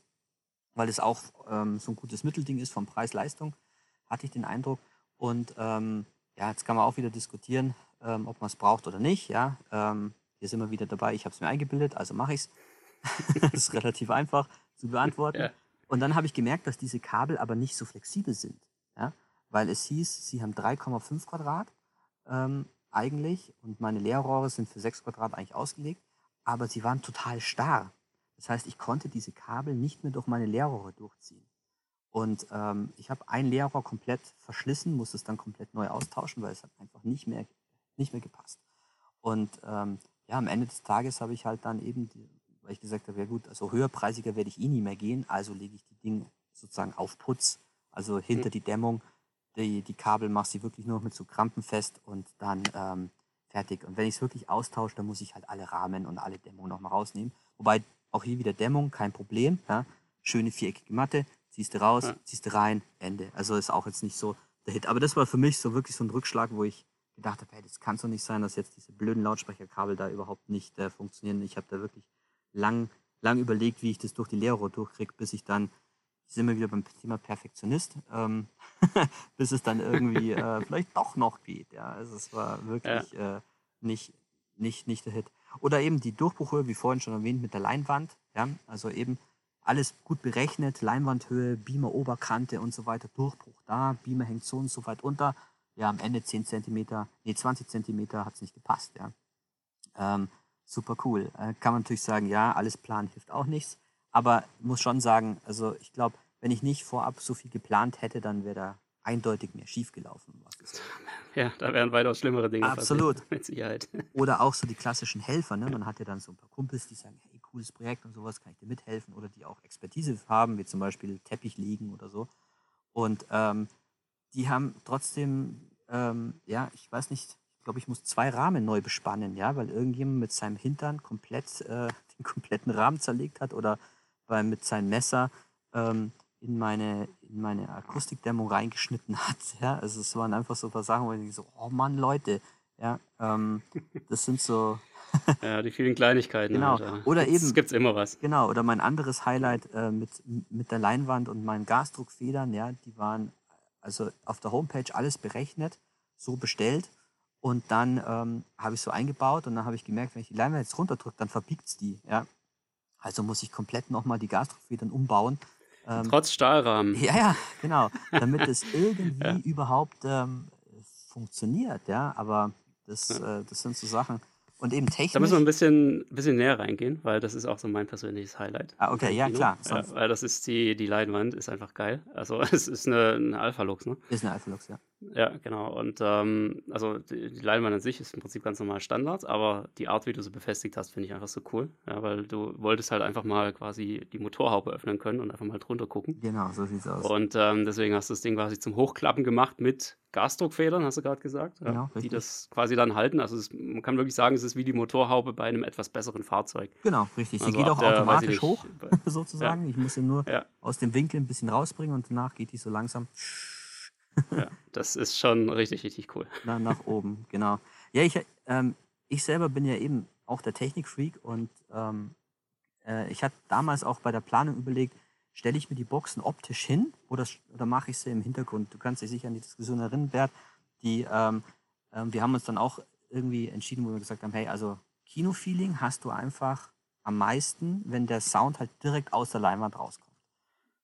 weil es auch ähm, so ein gutes Mittelding ist vom Preis-Leistung, hatte ich den Eindruck. Und ähm, ja, jetzt kann man auch wieder diskutieren, ob man es braucht oder nicht. Ja, hier sind wir wieder dabei. Ich habe es mir eingebildet, also mache ich es. <laughs> das ist relativ einfach zu beantworten. Ja. Und dann habe ich gemerkt, dass diese Kabel aber nicht so flexibel sind. Ja? Weil es hieß, sie haben 3,5 Quadrat ähm, eigentlich und meine Leerrohre sind für 6 Quadrat eigentlich ausgelegt, aber sie waren total starr. Das heißt, ich konnte diese Kabel nicht mehr durch meine Leerrohre durchziehen. Und ähm, ich habe ein Leerrohr komplett verschlissen, musste es dann komplett neu austauschen, weil es hat einfach nicht mehr, nicht mehr gepasst. Und ähm, ja, am Ende des Tages habe ich halt dann eben, weil ich gesagt habe, ja gut, also höherpreisiger werde ich eh nie mehr gehen, also lege ich die Dinge sozusagen auf Putz, also hinter mhm. die Dämmung. Die, die Kabel mache sie wirklich nur noch mit so Krampen fest und dann ähm, fertig. Und wenn ich es wirklich austausche, dann muss ich halt alle Rahmen und alle Dämmungen nochmal rausnehmen. Wobei auch hier wieder Dämmung, kein Problem. Ja? Schöne viereckige Matte, ziehst du raus, ja. ziehst du rein, Ende. Also ist auch jetzt nicht so der Hit. Aber das war für mich so wirklich so ein Rückschlag, wo ich gedacht habe, hey, das kann doch nicht sein, dass jetzt diese blöden Lautsprecherkabel da überhaupt nicht äh, funktionieren. Ich habe da wirklich lang, lang überlegt, wie ich das durch die Leerrohr durchkriege, bis ich dann, sind wir wieder beim Thema Perfektionist, ähm, <laughs> bis es dann irgendwie äh, <laughs> vielleicht doch noch geht. Ja, also es war wirklich ja. äh, nicht, nicht, nicht der Hit. Oder eben die Durchbruchhöhe, wie vorhin schon erwähnt, mit der Leinwand. Ja, also eben alles gut berechnet, Leinwandhöhe, Beamer Oberkante und so weiter, Durchbruch da, Beamer hängt so und so weit unter. Ja, am Ende 10 cm, nee, 20 cm hat es nicht gepasst, ja. Ähm, super cool. Äh, kann man natürlich sagen, ja, alles planen hilft auch nichts. Aber muss schon sagen, also ich glaube, wenn ich nicht vorab so viel geplant hätte, dann wäre da eindeutig mehr schiefgelaufen. Ja, da wären weitaus schlimmere Dinge Absolut. <laughs> Mit Sicherheit. Oder auch so die klassischen Helfer. Ne? Man hat ja dann so ein paar Kumpels, die sagen, hey, cooles Projekt und sowas, kann ich dir mithelfen? Oder die auch Expertise haben, wie zum Beispiel Teppich legen oder so. Und ähm, die haben trotzdem, ähm, ja, ich weiß nicht, ich glaube, ich muss zwei Rahmen neu bespannen, ja, weil irgendjemand mit seinem Hintern komplett äh, <laughs> den kompletten Rahmen zerlegt hat oder weil mit seinem Messer ähm, in meine, in meine Akustikdämmung reingeschnitten hat. <laughs> Ja? Also es waren einfach so ein paar Sachen, wo ich so, oh Mann, Leute, ja, ähm, das sind so. <laughs> ja, die vielen Kleinigkeiten. Genau. Alter. Oder eben. Es gibt immer was. Genau. Oder mein anderes Highlight äh, mit, mit der Leinwand und meinen Gasdruckfedern, ja, die waren also auf der Homepage alles berechnet, so bestellt. Und dann ähm, habe ich so eingebaut und dann habe ich gemerkt, wenn ich die Leinwand jetzt runterdrücke, dann verbiegt es die. Ja? Also muss ich komplett nochmal die Gasdruckfedern umbauen. Ähm, Trotz Stahlrahmen. Ja, ja, genau. Damit es <laughs> irgendwie ja. überhaupt ähm, funktioniert, ja. Aber das, ja. Äh, das sind so Sachen. Und eben technisch. Da müssen wir ein bisschen, bisschen näher reingehen, weil das ist auch so mein persönliches Highlight. Ah, okay, ja, klar. Ja, weil das ist die, die Leinwand, ist einfach geil. Also <laughs> es ist eine, eine Alpha-Lux, ne? Ist eine Alpha-Lux, ja. Ja, genau. Und ähm, also die, die Leinwand an sich ist im Prinzip ganz normal Standard, aber die Art, wie du sie befestigt hast, finde ich einfach so cool. Ja, weil du wolltest halt einfach mal quasi die Motorhaube öffnen können und einfach mal drunter gucken. Genau, so sieht's aus. Und ähm, deswegen hast du das Ding quasi zum Hochklappen gemacht mit Gasdruckfedern, hast du gerade gesagt, ja, Genau, die das quasi dann halten. Also es, man kann wirklich sagen, es ist wie die Motorhaube bei einem etwas besseren Fahrzeug. Genau, richtig. Sie Also geht ab auch der, automatisch nicht, hoch, <laughs> sozusagen. Ich muss sie nur Ja, aus dem Winkel ein bisschen rausbringen und danach geht die so langsam ja, das ist schon richtig, richtig cool. nach, nach oben. Genau. Ja, ich, ähm, ich selber bin ja eben auch der Technikfreak und ähm, äh, ich hatte damals auch bei der Planung überlegt, stelle ich mir die Boxen optisch hin oder, oder mache ich sie im Hintergrund? Du kannst dich sicher an die Diskussion erinnern, Bert. Die, ähm, ähm, wir haben uns dann auch irgendwie entschieden, wo wir gesagt haben, hey, also Kinofeeling hast du einfach am meisten, wenn der Sound halt direkt aus der Leinwand rauskommt.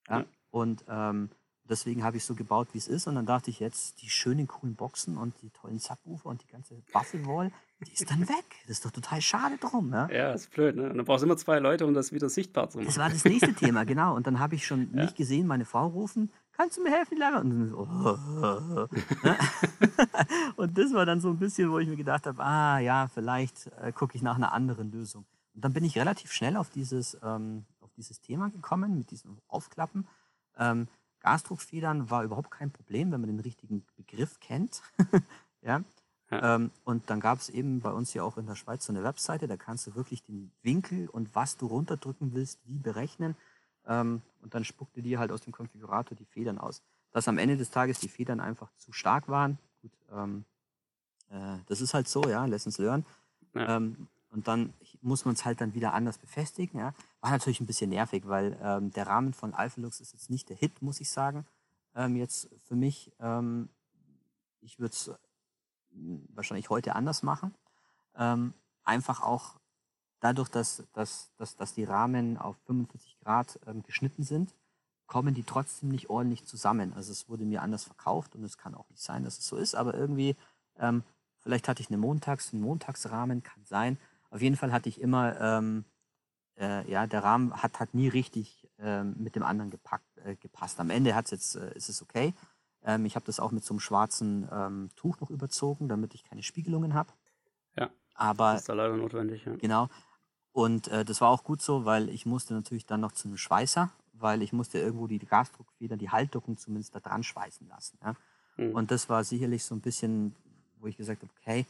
Ja? Ja. Und ähm, deswegen habe ich so gebaut, wie es ist. Und dann dachte ich jetzt, die schönen, coolen Boxen und die tollen Subwoofer und die ganze Buffalo-Wall, die ist dann weg. Das ist doch total schade drum. Ja? Ja, ist blöd, ne? Und dann brauchst du immer zwei Leute, um das wieder sichtbar zu Das machen. war das nächste <laughs> Thema, genau. Und dann habe ich schon Ja. nicht gesehen, meine Frau rufen, kannst du mir helfen, Leinwand? Und, so, <laughs> ne? und das war dann so ein bisschen, wo ich mir gedacht habe, ah ja, vielleicht äh, gucke ich nach einer anderen Lösung. Und dann bin ich relativ schnell auf dieses, ähm, auf dieses Thema gekommen, mit diesem Aufklappen. Ähm, Gasdruckfedern war überhaupt kein Problem, wenn man den richtigen Begriff kennt. <laughs> ja. Ja. Ähm, und dann gab es eben bei uns ja auch in der Schweiz so eine Webseite, da kannst du wirklich den Winkel und was du runterdrücken willst, wie berechnen. Ähm, und dann spuckte dir halt aus dem Konfigurator die Federn aus. Dass am Ende des Tages die Federn einfach zu stark waren. Gut, ähm, äh, das ist halt so, ja, lessons learn. Ja. Ähm, und dann muss man es halt dann wieder anders befestigen. Ja. War natürlich ein bisschen nervig, weil ähm, der Rahmen von Alphalux ist jetzt nicht der Hit, muss ich sagen. Ähm, jetzt für mich, ähm, ich würde es wahrscheinlich heute anders machen. Ähm, einfach auch dadurch, dass, dass, dass, dass die Rahmen auf 45 Grad ähm, geschnitten sind, kommen die trotzdem nicht ordentlich zusammen. Also es wurde mir anders verkauft und es kann auch nicht sein, dass es so ist, aber irgendwie, ähm, vielleicht hatte ich eine Montags-, einen Montagsrahmen, kann sein. Auf jeden Fall hatte ich immer, äh, ja, der Rahmen hat, hat nie richtig ähm, mit dem anderen gepackt, äh, gepasst. Am Ende hat's jetzt, äh, ist es okay. Ähm, ich habe das auch mit so einem schwarzen ähm, Tuch noch überzogen, damit ich keine Spiegelungen habe. Ja. Aber Das ist da leider notwendig, ja. Genau. Und äh, das war auch gut so, weil ich musste natürlich dann noch zu einem Schweißer, weil ich musste irgendwo die Gasdruckfeder, die Halterung zumindest da dran schweißen lassen. Ja? Mhm. Und das war sicherlich so ein bisschen, wo ich gesagt habe, okay,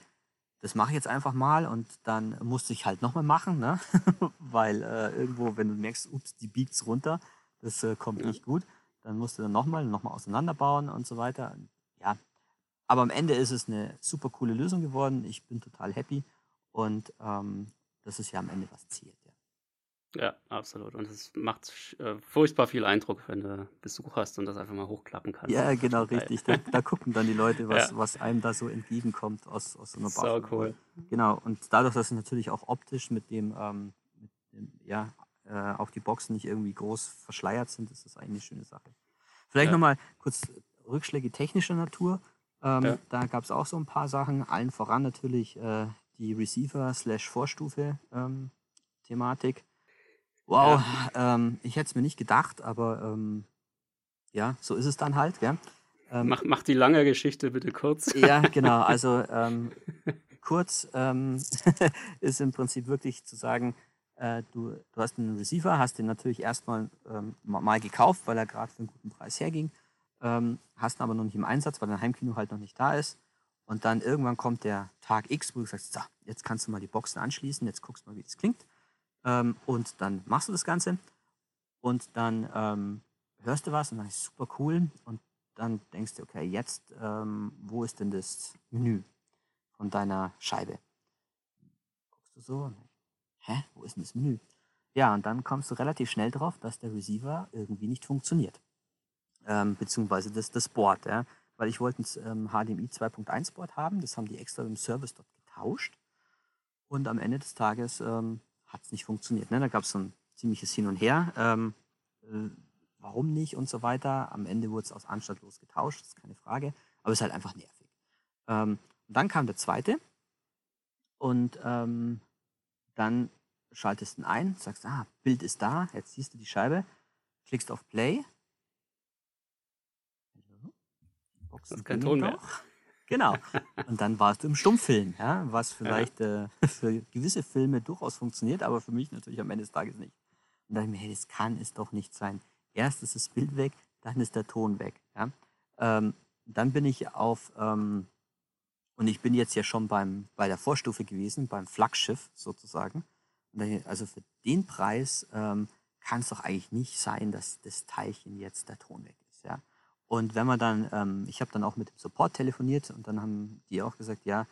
das mache ich jetzt einfach mal und dann musste ich halt nochmal machen, ne? <laughs> weil äh, irgendwo, wenn du merkst, ups, die biegt's runter, das äh, kommt Ja. nicht gut, dann musst du dann nochmal, nochmal auseinanderbauen und so weiter. Ja, aber am Ende ist es eine super coole Lösung geworden. Ich bin total happy und ähm, das ist ja am Ende was zählt. Ja. Ja, absolut. Und es macht äh, furchtbar viel Eindruck, wenn du Besuch hast und das einfach mal hochklappen kannst. Ja, genau, richtig. Da, da gucken dann die Leute, was, Ja. was einem da so entgegenkommt aus, aus so einer Sau Buffalo. cool. Genau, und dadurch, dass es natürlich auch optisch mit dem, ähm, mit dem ja, äh, auch die Boxen nicht irgendwie groß verschleiert sind, ist das eigentlich eine schöne Sache. Vielleicht Ja. nochmal kurz Rückschläge technischer Natur. Ähm, Ja. Da gab es auch so ein paar Sachen, allen voran natürlich äh, die Receiver-Vorstufe-Thematik. Wow, ähm, ich hätte es mir nicht gedacht, aber ähm, ja, so ist es dann halt. Gell? Ähm, Mach, mach die lange Geschichte bitte kurz. ja, <laughs> genau. Also ähm, kurz ähm, <laughs> ist im Prinzip wirklich zu sagen, äh, du, du hast einen Receiver, hast den natürlich erstmal ähm, ma- mal gekauft, weil er gerade für einen guten Preis herging, hast ihn aber noch nicht im Einsatz, weil dein Heimkino halt noch nicht da ist. Und dann irgendwann kommt der Tag X, wo du sagst, so, jetzt kannst du mal die Boxen anschließen, jetzt guckst du mal, wie das klingt. Ähm, und dann machst du das Ganze und dann ähm, hörst du was und dann ist super cool und dann denkst du, okay, jetzt, ähm, wo ist denn das Menü von deiner Scheibe? Guckst du so, hä, wo ist denn das Menü? Ja, und dann kommst du relativ schnell drauf, dass der Receiver irgendwie nicht funktioniert. Ähm, beziehungsweise das, das Board, ja. Weil ich wollte ein HDMI 2.1 Board haben, das haben die extra im Service dort getauscht. Und am Ende des Tages ähm, hat es nicht funktioniert. Ne? Da gab es so ein ziemliches Hin und Her. Ähm, äh, warum nicht und so weiter. Am Ende wurde es aus anstattlos getauscht, das ist keine Frage. Aber es ist halt einfach nervig. Ähm, und dann kam der zweite und ähm, dann schaltest du ihn ein, sagst, ah, Bild ist da, jetzt siehst du die Scheibe, klickst auf Play. Die Boxen kein Ton mehr. Genau. Und dann warst du im Stummfilm, ja, was vielleicht äh, für gewisse Filme durchaus funktioniert, aber für mich natürlich am Ende des Tages nicht. Und dann dachte ich mir, hey, das kann es doch nicht sein. Erst ist das Bild weg, dann ist der Ton weg. Ja? Ähm, dann bin ich auf, ähm, und ich bin jetzt ja schon beim, bei der Vorstufe gewesen, beim Flaggschiff sozusagen. Dann, also für den Preis ähm, kann es doch eigentlich nicht sein, dass das Teilchen jetzt der Ton weg ist. Ja? Und wenn man dann, ähm, ich habe dann auch mit dem Support telefoniert und dann haben die auch gesagt, ja,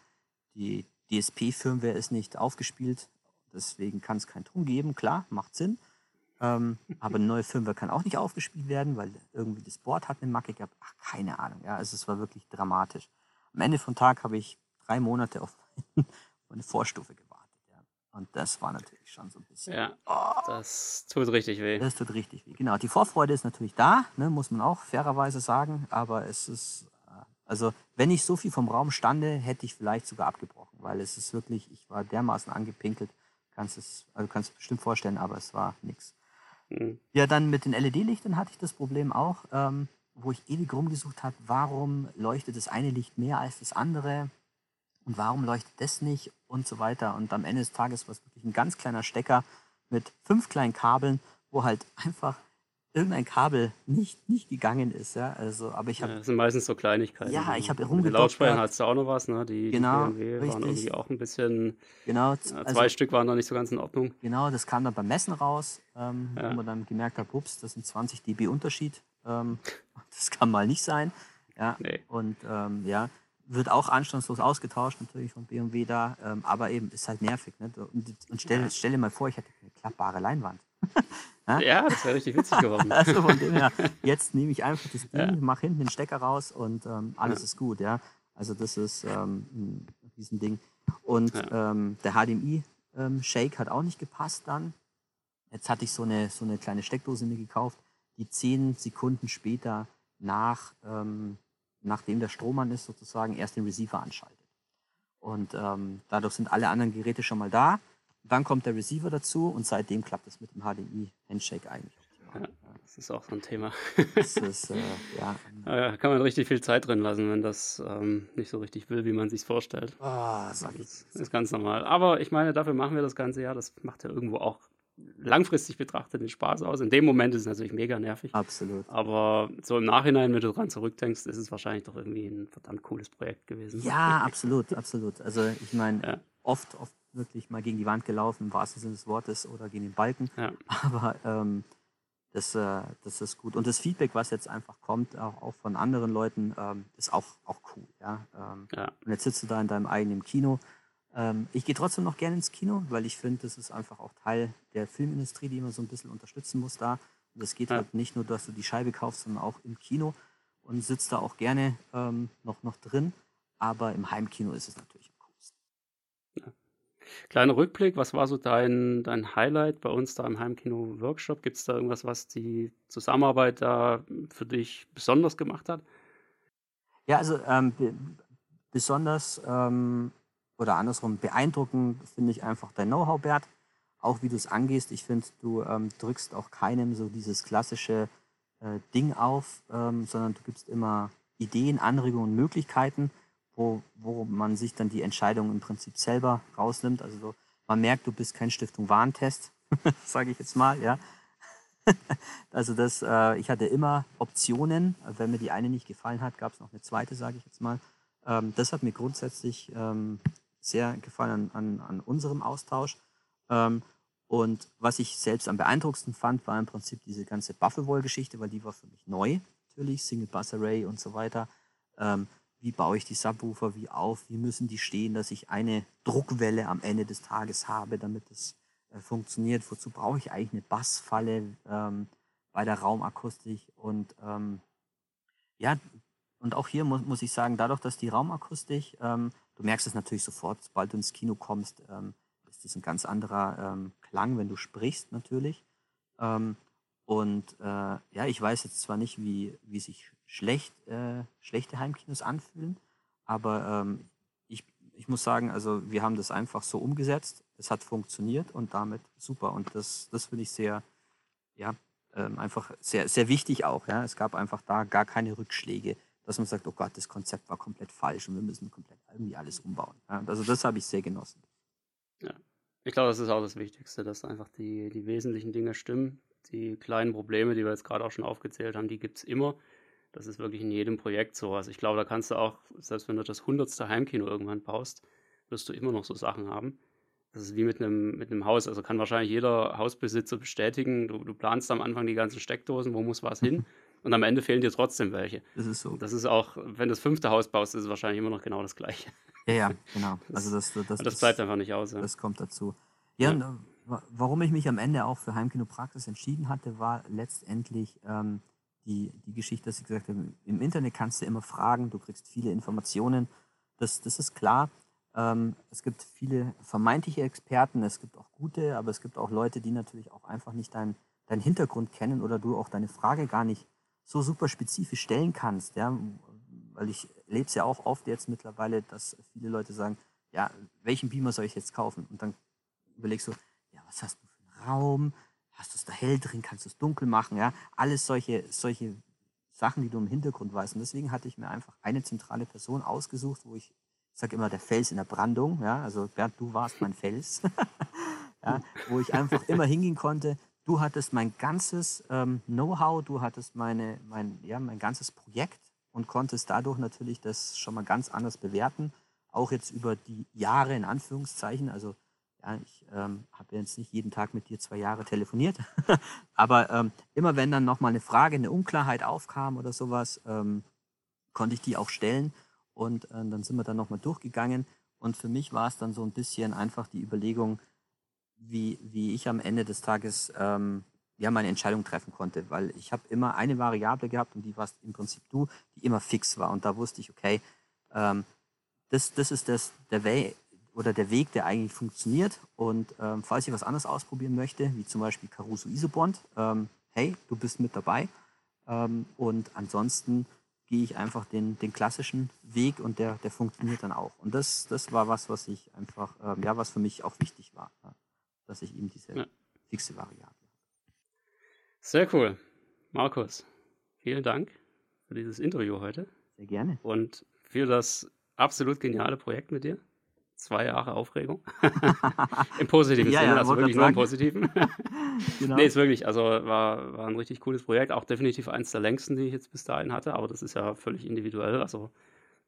die DSP-Firmware ist nicht aufgespielt, deswegen kann es keinen Ton geben. Klar, macht Sinn. Ähm, aber eine neue Firmware kann auch nicht aufgespielt werden, weil irgendwie das Board hat eine Macke gehabt. Ach, keine Ahnung. Ja, also es war wirklich dramatisch. Am Ende vom Tag habe ich drei Monate auf <laughs> eine Vorstufe gewartet. Und das war natürlich schon so ein bisschen. Ja, das tut richtig weh. Das tut richtig weh. Genau. Die Vorfreude ist natürlich da, ne, muss man auch fairerweise sagen. Aber es ist, äh, also wenn ich so viel vom Raum stande, hätte ich vielleicht sogar abgebrochen, weil es ist wirklich, ich war dermaßen angepinkelt. Kannst es, also kannst du bestimmt vorstellen, aber es war nichts. Mhm. Ja, dann mit den LED-Lichtern hatte ich das Problem auch, ähm, wo ich ewig rumgesucht habe, warum leuchtet das eine Licht mehr als das andere und warum leuchtet das nicht und so weiter. Und am Ende des Tages war es wirklich ein ganz kleiner Stecker mit fünf kleinen Kabeln, wo halt einfach irgendein Kabel nicht, nicht gegangen ist. Ja? Also, aber ich Ja, habe das sind meistens so Kleinigkeiten. Ja, ich hab Mit den rumgedoktert. Lautsprechern hattest du auch noch was, ne? Die, Genau, die BMW waren richtig. irgendwie auch ein bisschen, genau, ja, also, zwei Stück waren noch nicht so ganz in Ordnung. Genau, das kam dann beim Messen raus, ähm, Ja. wo man dann gemerkt hat, ups, das sind 20 dB Unterschied. Ähm, <laughs> das kann mal nicht sein. Ja, Nee. und ähm, ja, wird auch anstandslos ausgetauscht, natürlich von BMW da, ähm, aber eben ist halt nervig. Ne? Und, und stell, Ja. stell dir mal vor, ich hätte eine klappbare Leinwand. <laughs> Ja, das wäre richtig witzig geworden. <laughs> Also von dem her, jetzt nehme ich einfach das <laughs> Ding, Ja. mache hinten den Stecker raus und ähm, alles Ja. ist gut, ja. Also das ist ähm, ein Riesending. Und ähm, der HDMI-Shake hat auch nicht gepasst dann. Jetzt hatte ich so eine, so eine kleine Steckdose mir gekauft, die zehn Sekunden später nach, ähm, nachdem der Strom an ist, sozusagen erst den Receiver anschaltet. Und ähm, dadurch sind alle anderen Geräte schon mal da. Dann kommt der Receiver dazu und seitdem klappt es mit dem HDMI-Handshake eigentlich. Ja. Das ist auch so ein Thema. Das ist, äh, <laughs> ja. Da kann man richtig viel Zeit drin lassen, wenn das ähm, nicht so richtig will, wie man sich vorstellt. Oh, sag ich. Das ist ganz normal. Aber ich meine, dafür machen wir das ganze Jahr. Das macht ja irgendwo auch langfristig betrachtet den Spaß aus. In dem Moment ist es natürlich mega nervig. Absolut. Aber so im Nachhinein, wenn du dran zurückdenkst, ist es wahrscheinlich doch irgendwie ein verdammt cooles Projekt gewesen. Ja, absolut, absolut. Also ich meine, Ja. oft, oft wirklich mal gegen die Wand gelaufen, im wahrsten Sinne des Wortes, oder gegen den Balken. Ja. Aber ähm, das, äh, das ist gut. Und das Feedback, was jetzt einfach kommt, auch, auch von anderen Leuten, ähm, ist auch, auch cool. Ja? Ähm, Ja. Und jetzt sitzt du da in deinem eigenen Kino. Ähm, ich gehe trotzdem noch gerne ins Kino, weil ich finde, das ist einfach auch Teil der Filmindustrie, die man so ein bisschen unterstützen muss da. Und es geht Ja. halt nicht nur, dass du die Scheibe kaufst, sondern auch im Kino und sitzt da auch gerne ähm, noch, noch drin. Aber im Heimkino ist es natürlich am coolsten. Kleiner Rückblick, was war so dein, dein Highlight bei uns da im Heimkino-Workshop? Gibt es da irgendwas, was die Zusammenarbeit da für dich besonders gemacht hat? Ja, also ähm, be besonders ähm, oder andersrum beeindruckend finde ich einfach dein Know-how, Bert. Auch wie du es angehst. Ich finde, du ähm, drückst auch keinem so dieses klassische äh, Ding auf, ähm, sondern du gibst immer Ideen, Anregungen, Möglichkeiten, wo, wo man sich dann die Entscheidung im Prinzip selber rausnimmt. Also so, man merkt, du bist kein Stiftung Warentest, <laughs> sage ich jetzt mal, ja. <laughs> also das, äh, ich hatte immer Optionen. Wenn mir die eine nicht gefallen hat, gab es noch eine zweite, sage ich jetzt mal. Ähm, das hat mir grundsätzlich ähm, sehr gefallen an, an, unserem Austausch. Ähm, und was ich selbst am beeindruckendsten fand, war im Prinzip diese ganze Buffalo-Geschichte, weil die war für mich neu, natürlich, Single Bus Array und so weiter. Ähm, wie baue ich die Subwoofer, wie auf, wie müssen die stehen, dass ich eine Druckwelle am Ende des Tages habe, damit es äh, funktioniert. Wozu brauche ich eigentlich eine Bassfalle ähm, bei der Raumakustik? Und ähm, ja, und auch hier muss, muss ich sagen, dadurch, dass die Raumakustik, ähm, du merkst es natürlich sofort, sobald du ins Kino kommst, ähm, ist das ein ganz anderer ähm, Klang, wenn du sprichst natürlich. Ähm, und äh, ja, ich weiß jetzt zwar nicht, wie, wie sich schlecht, äh, schlechte Heimkinos anfühlen, aber ähm, ich, ich muss sagen, also wir haben das einfach so umgesetzt, es hat funktioniert und damit super. Und das, das finde ich sehr, ja, ähm, einfach sehr, sehr wichtig auch. Ja. Es gab einfach da gar keine Rückschläge, dass man sagt, oh Gott, das Konzept war komplett falsch und wir müssen komplett irgendwie alles umbauen. Ja, also das habe ich sehr genossen. Ja, ich glaube, das ist auch das Wichtigste, dass einfach die, die wesentlichen Dinge stimmen. Die kleinen Probleme, die wir jetzt gerade auch schon aufgezählt haben, die gibt es immer. Das ist wirklich in jedem Projekt so. Also ich glaube, da kannst du auch, selbst wenn du das hundertste Heimkino irgendwann baust, wirst du immer noch so Sachen haben. Das ist wie mit einem, mit einem Haus. Also kann wahrscheinlich jeder Hausbesitzer bestätigen. Du, du planst am Anfang die ganzen Steckdosen, wo muss was hin. <laughs> Und am Ende fehlen dir trotzdem welche. Das ist so. Das ist auch, wenn du das fünfte Haus baust, ist es wahrscheinlich immer noch genau das gleiche. Ja, ja, <laughs> genau. Also das, das, das, das bleibt einfach nicht aus. Ja. Das kommt dazu. Ja, ja. Und, warum ich mich am Ende auch für Heimkino Praxis entschieden hatte, war letztendlich ähm, die, die Geschichte, dass ich gesagt habe, im Internet kannst du immer fragen, du kriegst viele Informationen. Das, das ist klar. Ähm, es gibt viele vermeintliche Experten, es gibt auch gute, aber es gibt auch Leute, die natürlich auch einfach nicht deinen dein Hintergrund kennen oder du auch deine Frage gar nicht so super spezifisch stellen kannst. Ja? Weil ich lebe es ja auch oft jetzt mittlerweile, dass viele Leute sagen, ja, welchen Beamer soll ich jetzt kaufen? Und dann überlegst du, ja, was hast du für einen Raum? Hast du es da hell drin? Kannst du es dunkel machen? Ja, alles solche, solche Sachen, die du im Hintergrund weißt. Und deswegen hatte ich mir einfach eine zentrale Person ausgesucht, wo ich, ich sage immer, der Fels in der Brandung. Ja, also Bernd, du warst mein Fels. <laughs> ja, wo ich einfach immer hingehen konnte. Du hattest mein ganzes ähm, Know-how, du hattest meine, mein, ja, mein ganzes Projekt und konntest dadurch natürlich das schon mal ganz anders bewerten. Auch jetzt über die Jahre in Anführungszeichen. Also ja, ich ähm, habe jetzt nicht jeden Tag mit dir zwei Jahre telefoniert, <laughs> aber ähm, immer wenn dann nochmal eine Frage, eine Unklarheit aufkam oder sowas, ähm, konnte ich die auch stellen und äh, dann sind wir dann nochmal durchgegangen. Und für mich war es dann so ein bisschen einfach die Überlegung, wie, wie ich am Ende des Tages ähm, ja meine Entscheidung treffen konnte, weil ich habe immer eine Variable gehabt und die warst im Prinzip du, die immer fix war. Und da wusste ich, okay, ähm, das, das ist das, der Way, oder der Weg, der eigentlich funktioniert. Und ähm, falls ich was anderes ausprobieren möchte, wie zum Beispiel Caruso Isobond, ähm, hey, du bist mit dabei. Ähm, und ansonsten gehe ich einfach den, den klassischen Weg und der, der funktioniert dann auch. Und das, das war was, was ich einfach, ähm, ja, was für mich auch wichtig war, ja, dass ich eben diese ja. fixe Variable habe. Sehr cool. Markus, vielen Dank für dieses Interview heute. Sehr gerne. Und für das absolut geniale Projekt mit dir zwei Jahre Aufregung. <laughs> Im positiven ja, Sinne, ja, also wirklich nur im positiven. <laughs> genau. Nee, ist wirklich, also war, war ein richtig cooles Projekt, auch definitiv eins der längsten, die ich jetzt bis dahin hatte, aber das ist ja völlig individuell. Also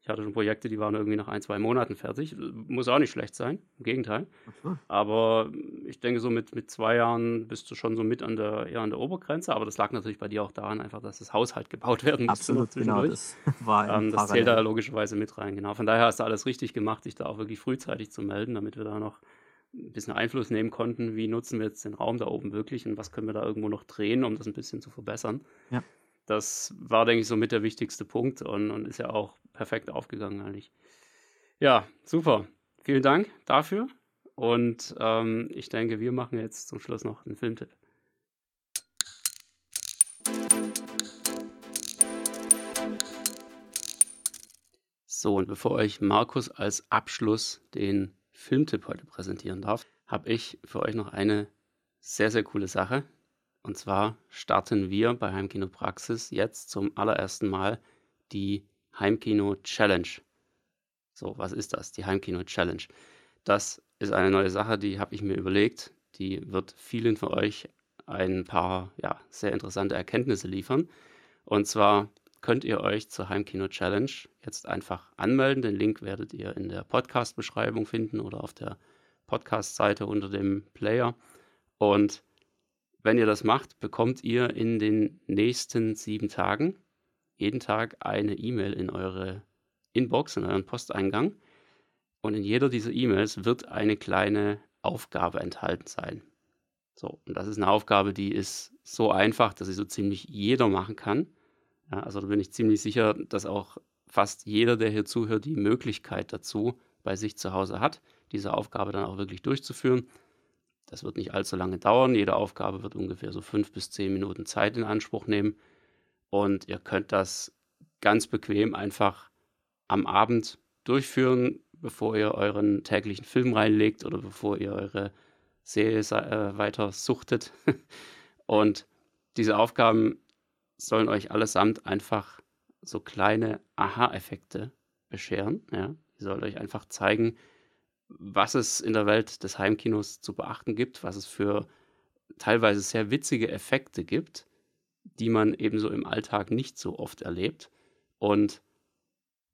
ich hatte schon Projekte, die waren irgendwie nach ein, zwei Monaten fertig. Muss auch nicht schlecht sein, im Gegenteil. So. Aber ich denke, so mit, mit zwei Jahren bist du schon so mit an der, eher an der Obergrenze. Aber das lag natürlich bei dir auch daran, einfach, dass das Haushalt gebaut werden musste. Absolut, genau. Das, <laughs> war ähm, das zählt da logischerweise mit rein. Genau. Von daher hast du alles richtig gemacht, dich da auch wirklich frühzeitig zu melden, damit wir da noch ein bisschen Einfluss nehmen konnten, wie nutzen wir jetzt den Raum da oben wirklich und was können wir da irgendwo noch drehen, um das ein bisschen zu verbessern. Ja. Das war, denke ich, so mit der wichtigste Punkt und, und ist ja auch perfekt aufgegangen eigentlich. Ja, super. Vielen Dank dafür. Und ähm, ich denke, wir machen jetzt zum Schluss noch einen Filmtipp. So, und bevor euch Markus als Abschluss den Filmtipp heute präsentieren darf, habe ich für euch noch eine sehr, sehr coole Sache, und zwar starten wir bei Heimkino Praxis jetzt zum allerersten Mal die Heimkino Challenge. So, was ist das? Die Heimkino Challenge. Das ist eine neue Sache, die habe ich mir überlegt. Die wird vielen von euch ein paar ja, sehr interessante Erkenntnisse liefern. Und zwar könnt ihr euch zur Heimkino Challenge jetzt einfach anmelden. Den Link werdet ihr in der Podcast-Beschreibung finden oder auf der Podcast-Seite unter dem Player. Und wenn ihr das macht, bekommt ihr in den nächsten sieben Tagen jeden Tag eine E-Mail in eure Inbox, in euren Posteingang. Und in jeder dieser E-Mails wird eine kleine Aufgabe enthalten sein. So, und das ist eine Aufgabe, die ist so einfach, dass sie so ziemlich jeder machen kann. Ja, also da bin ich ziemlich sicher, dass auch fast jeder, der hier zuhört, die Möglichkeit dazu bei sich zu Hause hat, diese Aufgabe dann auch wirklich durchzuführen. Das wird nicht allzu lange dauern. Jede Aufgabe wird ungefähr so fünf bis zehn Minuten Zeit in Anspruch nehmen. Und ihr könnt das ganz bequem einfach am Abend durchführen, bevor ihr euren täglichen Film reinlegt oder bevor ihr eure Serie äh, weiter suchtet. <laughs> Und diese Aufgaben sollen euch allesamt einfach so kleine Aha-Effekte bescheren. Ja? Die soll euch einfach zeigen, was es in der Welt des Heimkinos zu beachten gibt, was es für teilweise sehr witzige Effekte gibt, die man ebenso im Alltag nicht so oft erlebt. Und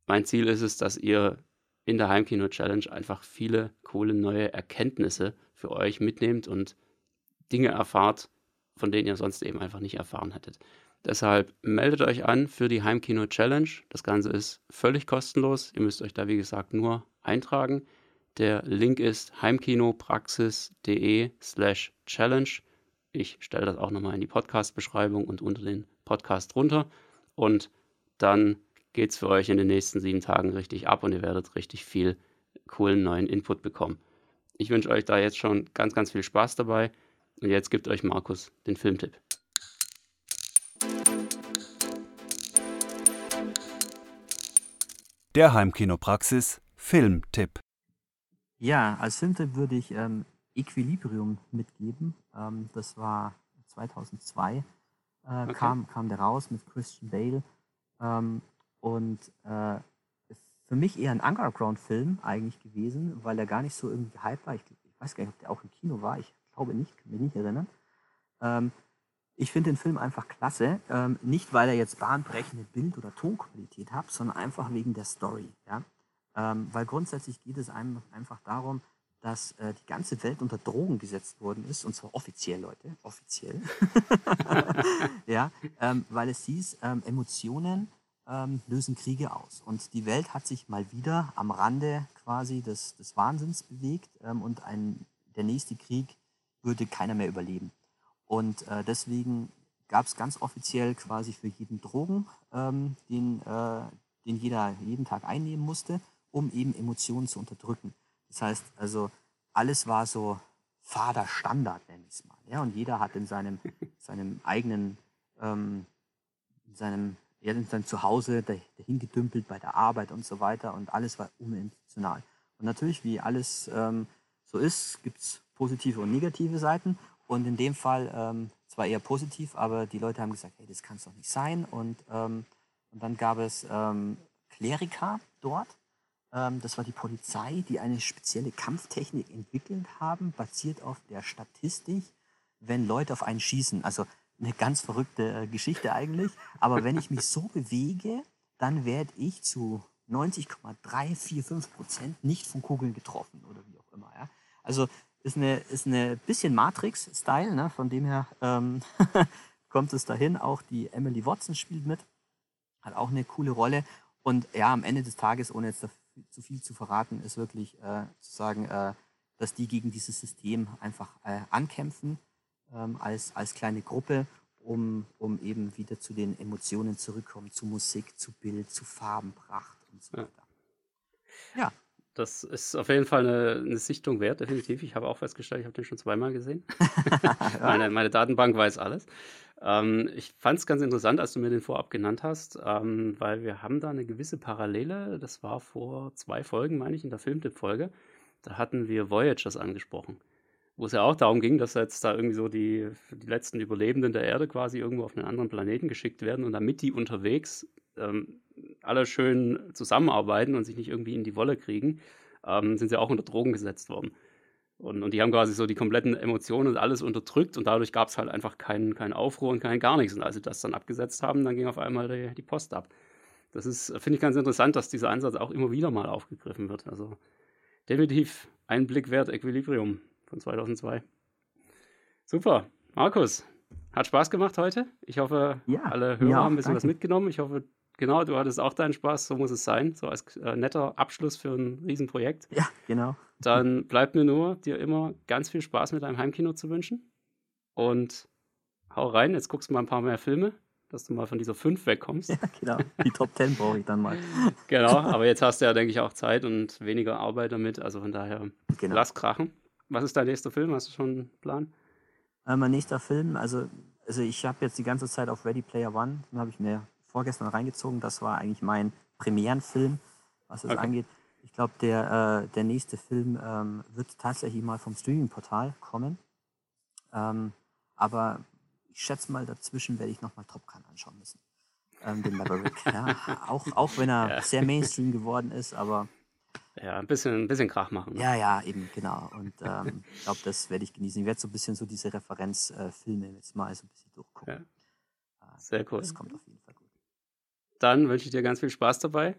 mein Ziel ist es, dass ihr in der Heimkino Challenge einfach viele coole neue Erkenntnisse für euch mitnehmt und Dinge erfahrt, von denen ihr sonst eben einfach nicht erfahren hättet. Deshalb meldet euch an für die Heimkino Challenge. Das Ganze ist völlig kostenlos. Ihr müsst euch da, wie gesagt, nur eintragen. Der Link ist heimkinopraxis.de slash challenge. Ich stelle das auch nochmal in die Podcast-Beschreibung und unter den Podcast runter. Und dann geht es für euch in den nächsten sieben Tagen richtig ab und ihr werdet richtig viel coolen neuen Input bekommen. Ich wünsche euch da jetzt schon ganz, ganz viel Spaß dabei. Und jetzt gibt euch Markus den Filmtipp. Der Heimkinopraxis Filmtipp. Ja, als Filmtipp würde ich ähm, Equilibrium mitgeben. Ähm, das war 2002, äh, okay. kam, kam der raus mit Christian Bale. Ähm, und äh, für mich eher ein Underground-Film eigentlich gewesen, weil er gar nicht so irgendwie hype war. Ich, ich, weiß gar nicht, ob der auch im Kino war. Ich glaube nicht, kann mich nicht erinnern. Ähm, ich finde den Film einfach klasse. Ähm, nicht, weil er jetzt bahnbrechende Bild- oder Tonqualität hat, sondern einfach wegen der Story. Ja? Ähm, weil grundsätzlich geht es einem einfach darum, dass äh, die ganze Welt unter Drogen gesetzt worden ist, und zwar offiziell, Leute, offiziell. <laughs> ja, ähm, weil es hieß, ähm, Emotionen ähm, lösen Kriege aus. Und die Welt hat sich mal wieder am Rande quasi des, des Wahnsinns bewegt ähm, und ein, der nächste Krieg würde keiner mehr überleben. Und äh, deswegen gab es ganz offiziell quasi für jeden Drogen, ähm, den, äh, den jeder jeden Tag einnehmen musste, um eben Emotionen zu unterdrücken. Das heißt also, alles war so fader Standard, nenne ich es mal. Ja? Und jeder hat in seinem, <laughs> seinem eigenen, ähm, in seinem er ist dann zu Hause dahin gedümpelt bei der Arbeit und so weiter und alles war unemotional. Und natürlich, wie alles ähm, so ist, gibt es positive und negative Seiten. Und in dem Fall ähm, zwar eher positiv, aber die Leute haben gesagt, hey, das kann es doch nicht sein. Und, ähm, und dann gab es ähm, Kleriker dort. Ähm, das war die Polizei, die eine spezielle Kampftechnik entwickelt haben, basiert auf der Statistik, wenn Leute auf einen schießen. Also eine ganz verrückte äh, Geschichte eigentlich. Aber wenn ich mich so <laughs> bewege, dann werde ich zu 90,345 Prozent nicht von Kugeln getroffen oder wie auch immer. Ja? Also ist eine, ist eine bisschen Matrix-Style, ne? von dem her ähm, <laughs> kommt es dahin. Auch die Emily Watson spielt mit, hat auch eine coole Rolle. Und ja, am Ende des Tages, ohne jetzt zu viel zu verraten, ist wirklich äh, zu sagen, äh, dass die gegen dieses System einfach äh, ankämpfen ähm, als, als kleine Gruppe, um, um eben wieder zu den Emotionen zurückkommen, zu Musik, zu Bild, zu Farbenpracht und so weiter. Ja. ja. Das ist auf jeden Fall eine, eine, Sichtung wert, definitiv. Ich habe auch festgestellt, ich habe den schon zweimal gesehen. <laughs> meine, meine, Datenbank weiß alles. Ähm, ich fand es ganz interessant, als du mir den vorab genannt hast, ähm, weil wir haben da eine gewisse Parallele. Das war vor zwei Folgen, meine ich, in der Filmtipp-Folge. Da hatten wir Voyagers angesprochen wo es ja auch darum ging, dass jetzt da irgendwie so die, die letzten Überlebenden der Erde quasi irgendwo auf einen anderen Planeten geschickt werden und damit die unterwegs ähm, alle schön zusammenarbeiten und sich nicht irgendwie in die Wolle kriegen, ähm, sind sie auch unter Drogen gesetzt worden. Und, und die haben quasi so die kompletten Emotionen und alles unterdrückt und dadurch gab es halt einfach keinen kein Aufruhr und kein gar nichts. Und als sie das dann abgesetzt haben, dann ging auf einmal die, die Post ab. Das ist, finde ich ganz interessant, dass dieser Ansatz auch immer wieder mal aufgegriffen wird. Also definitiv ein Blick wert, Equilibrium von 2002. Super. Markus, hat Spaß gemacht heute. Ich hoffe, ja, alle Hörer ja, haben ein bisschen danke. was mitgenommen. Ich hoffe, genau, du hattest auch deinen Spaß. So muss es sein. So als äh, netter Abschluss für ein Riesenprojekt. Ja, genau. Dann bleibt mir nur, dir immer ganz viel Spaß mit deinem Heimkino zu wünschen. Und hau rein. Jetzt guckst du mal ein paar mehr Filme, dass du mal von dieser 5 wegkommst. <laughs> Ja, genau. Die Top 10 brauche ich dann mal. <laughs> genau, aber jetzt hast du ja, denke ich, auch Zeit und weniger Arbeit damit. Also von daher, genau. lass krachen. Was ist dein nächster Film? Hast du schon einen Plan? Äh, mein nächster Film, also, also ich habe jetzt die ganze Zeit auf Ready Player One, den habe ich mir vorgestern reingezogen. Das war eigentlich mein Premierenfilm, was es okay. angeht. Ich glaube, der, äh, der nächste Film ähm, wird tatsächlich mal vom Streaming-Portal kommen. Ähm, aber ich schätze mal, dazwischen werde ich nochmal Top Gun anschauen müssen. ähm, den Maverick. <laughs> Ja, auch, auch wenn er Ja. sehr Mainstream geworden ist, aber Ja, ein bisschen, ein bisschen Krach machen. ne? ja, ja, eben, genau. Und ähm, ich glaube, das werde ich genießen. Ich werde so ein bisschen so diese Referenzfilme jetzt mal so ein bisschen durchgucken. Ja. Sehr cool. Das kommt auf jeden Fall. Dann wünsche ich dir ganz viel Spaß dabei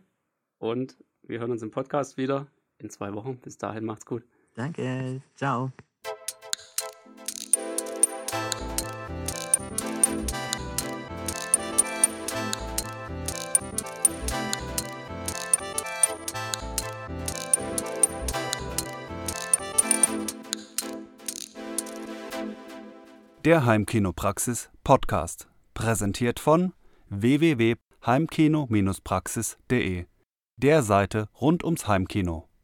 und wir hören uns im Podcast wieder in zwei Wochen. Bis dahin macht's gut. Danke, ciao. Der Heimkinopraxis Podcast. Präsentiert von www.heimkino-praxis.de. Der Seite rund ums Heimkino.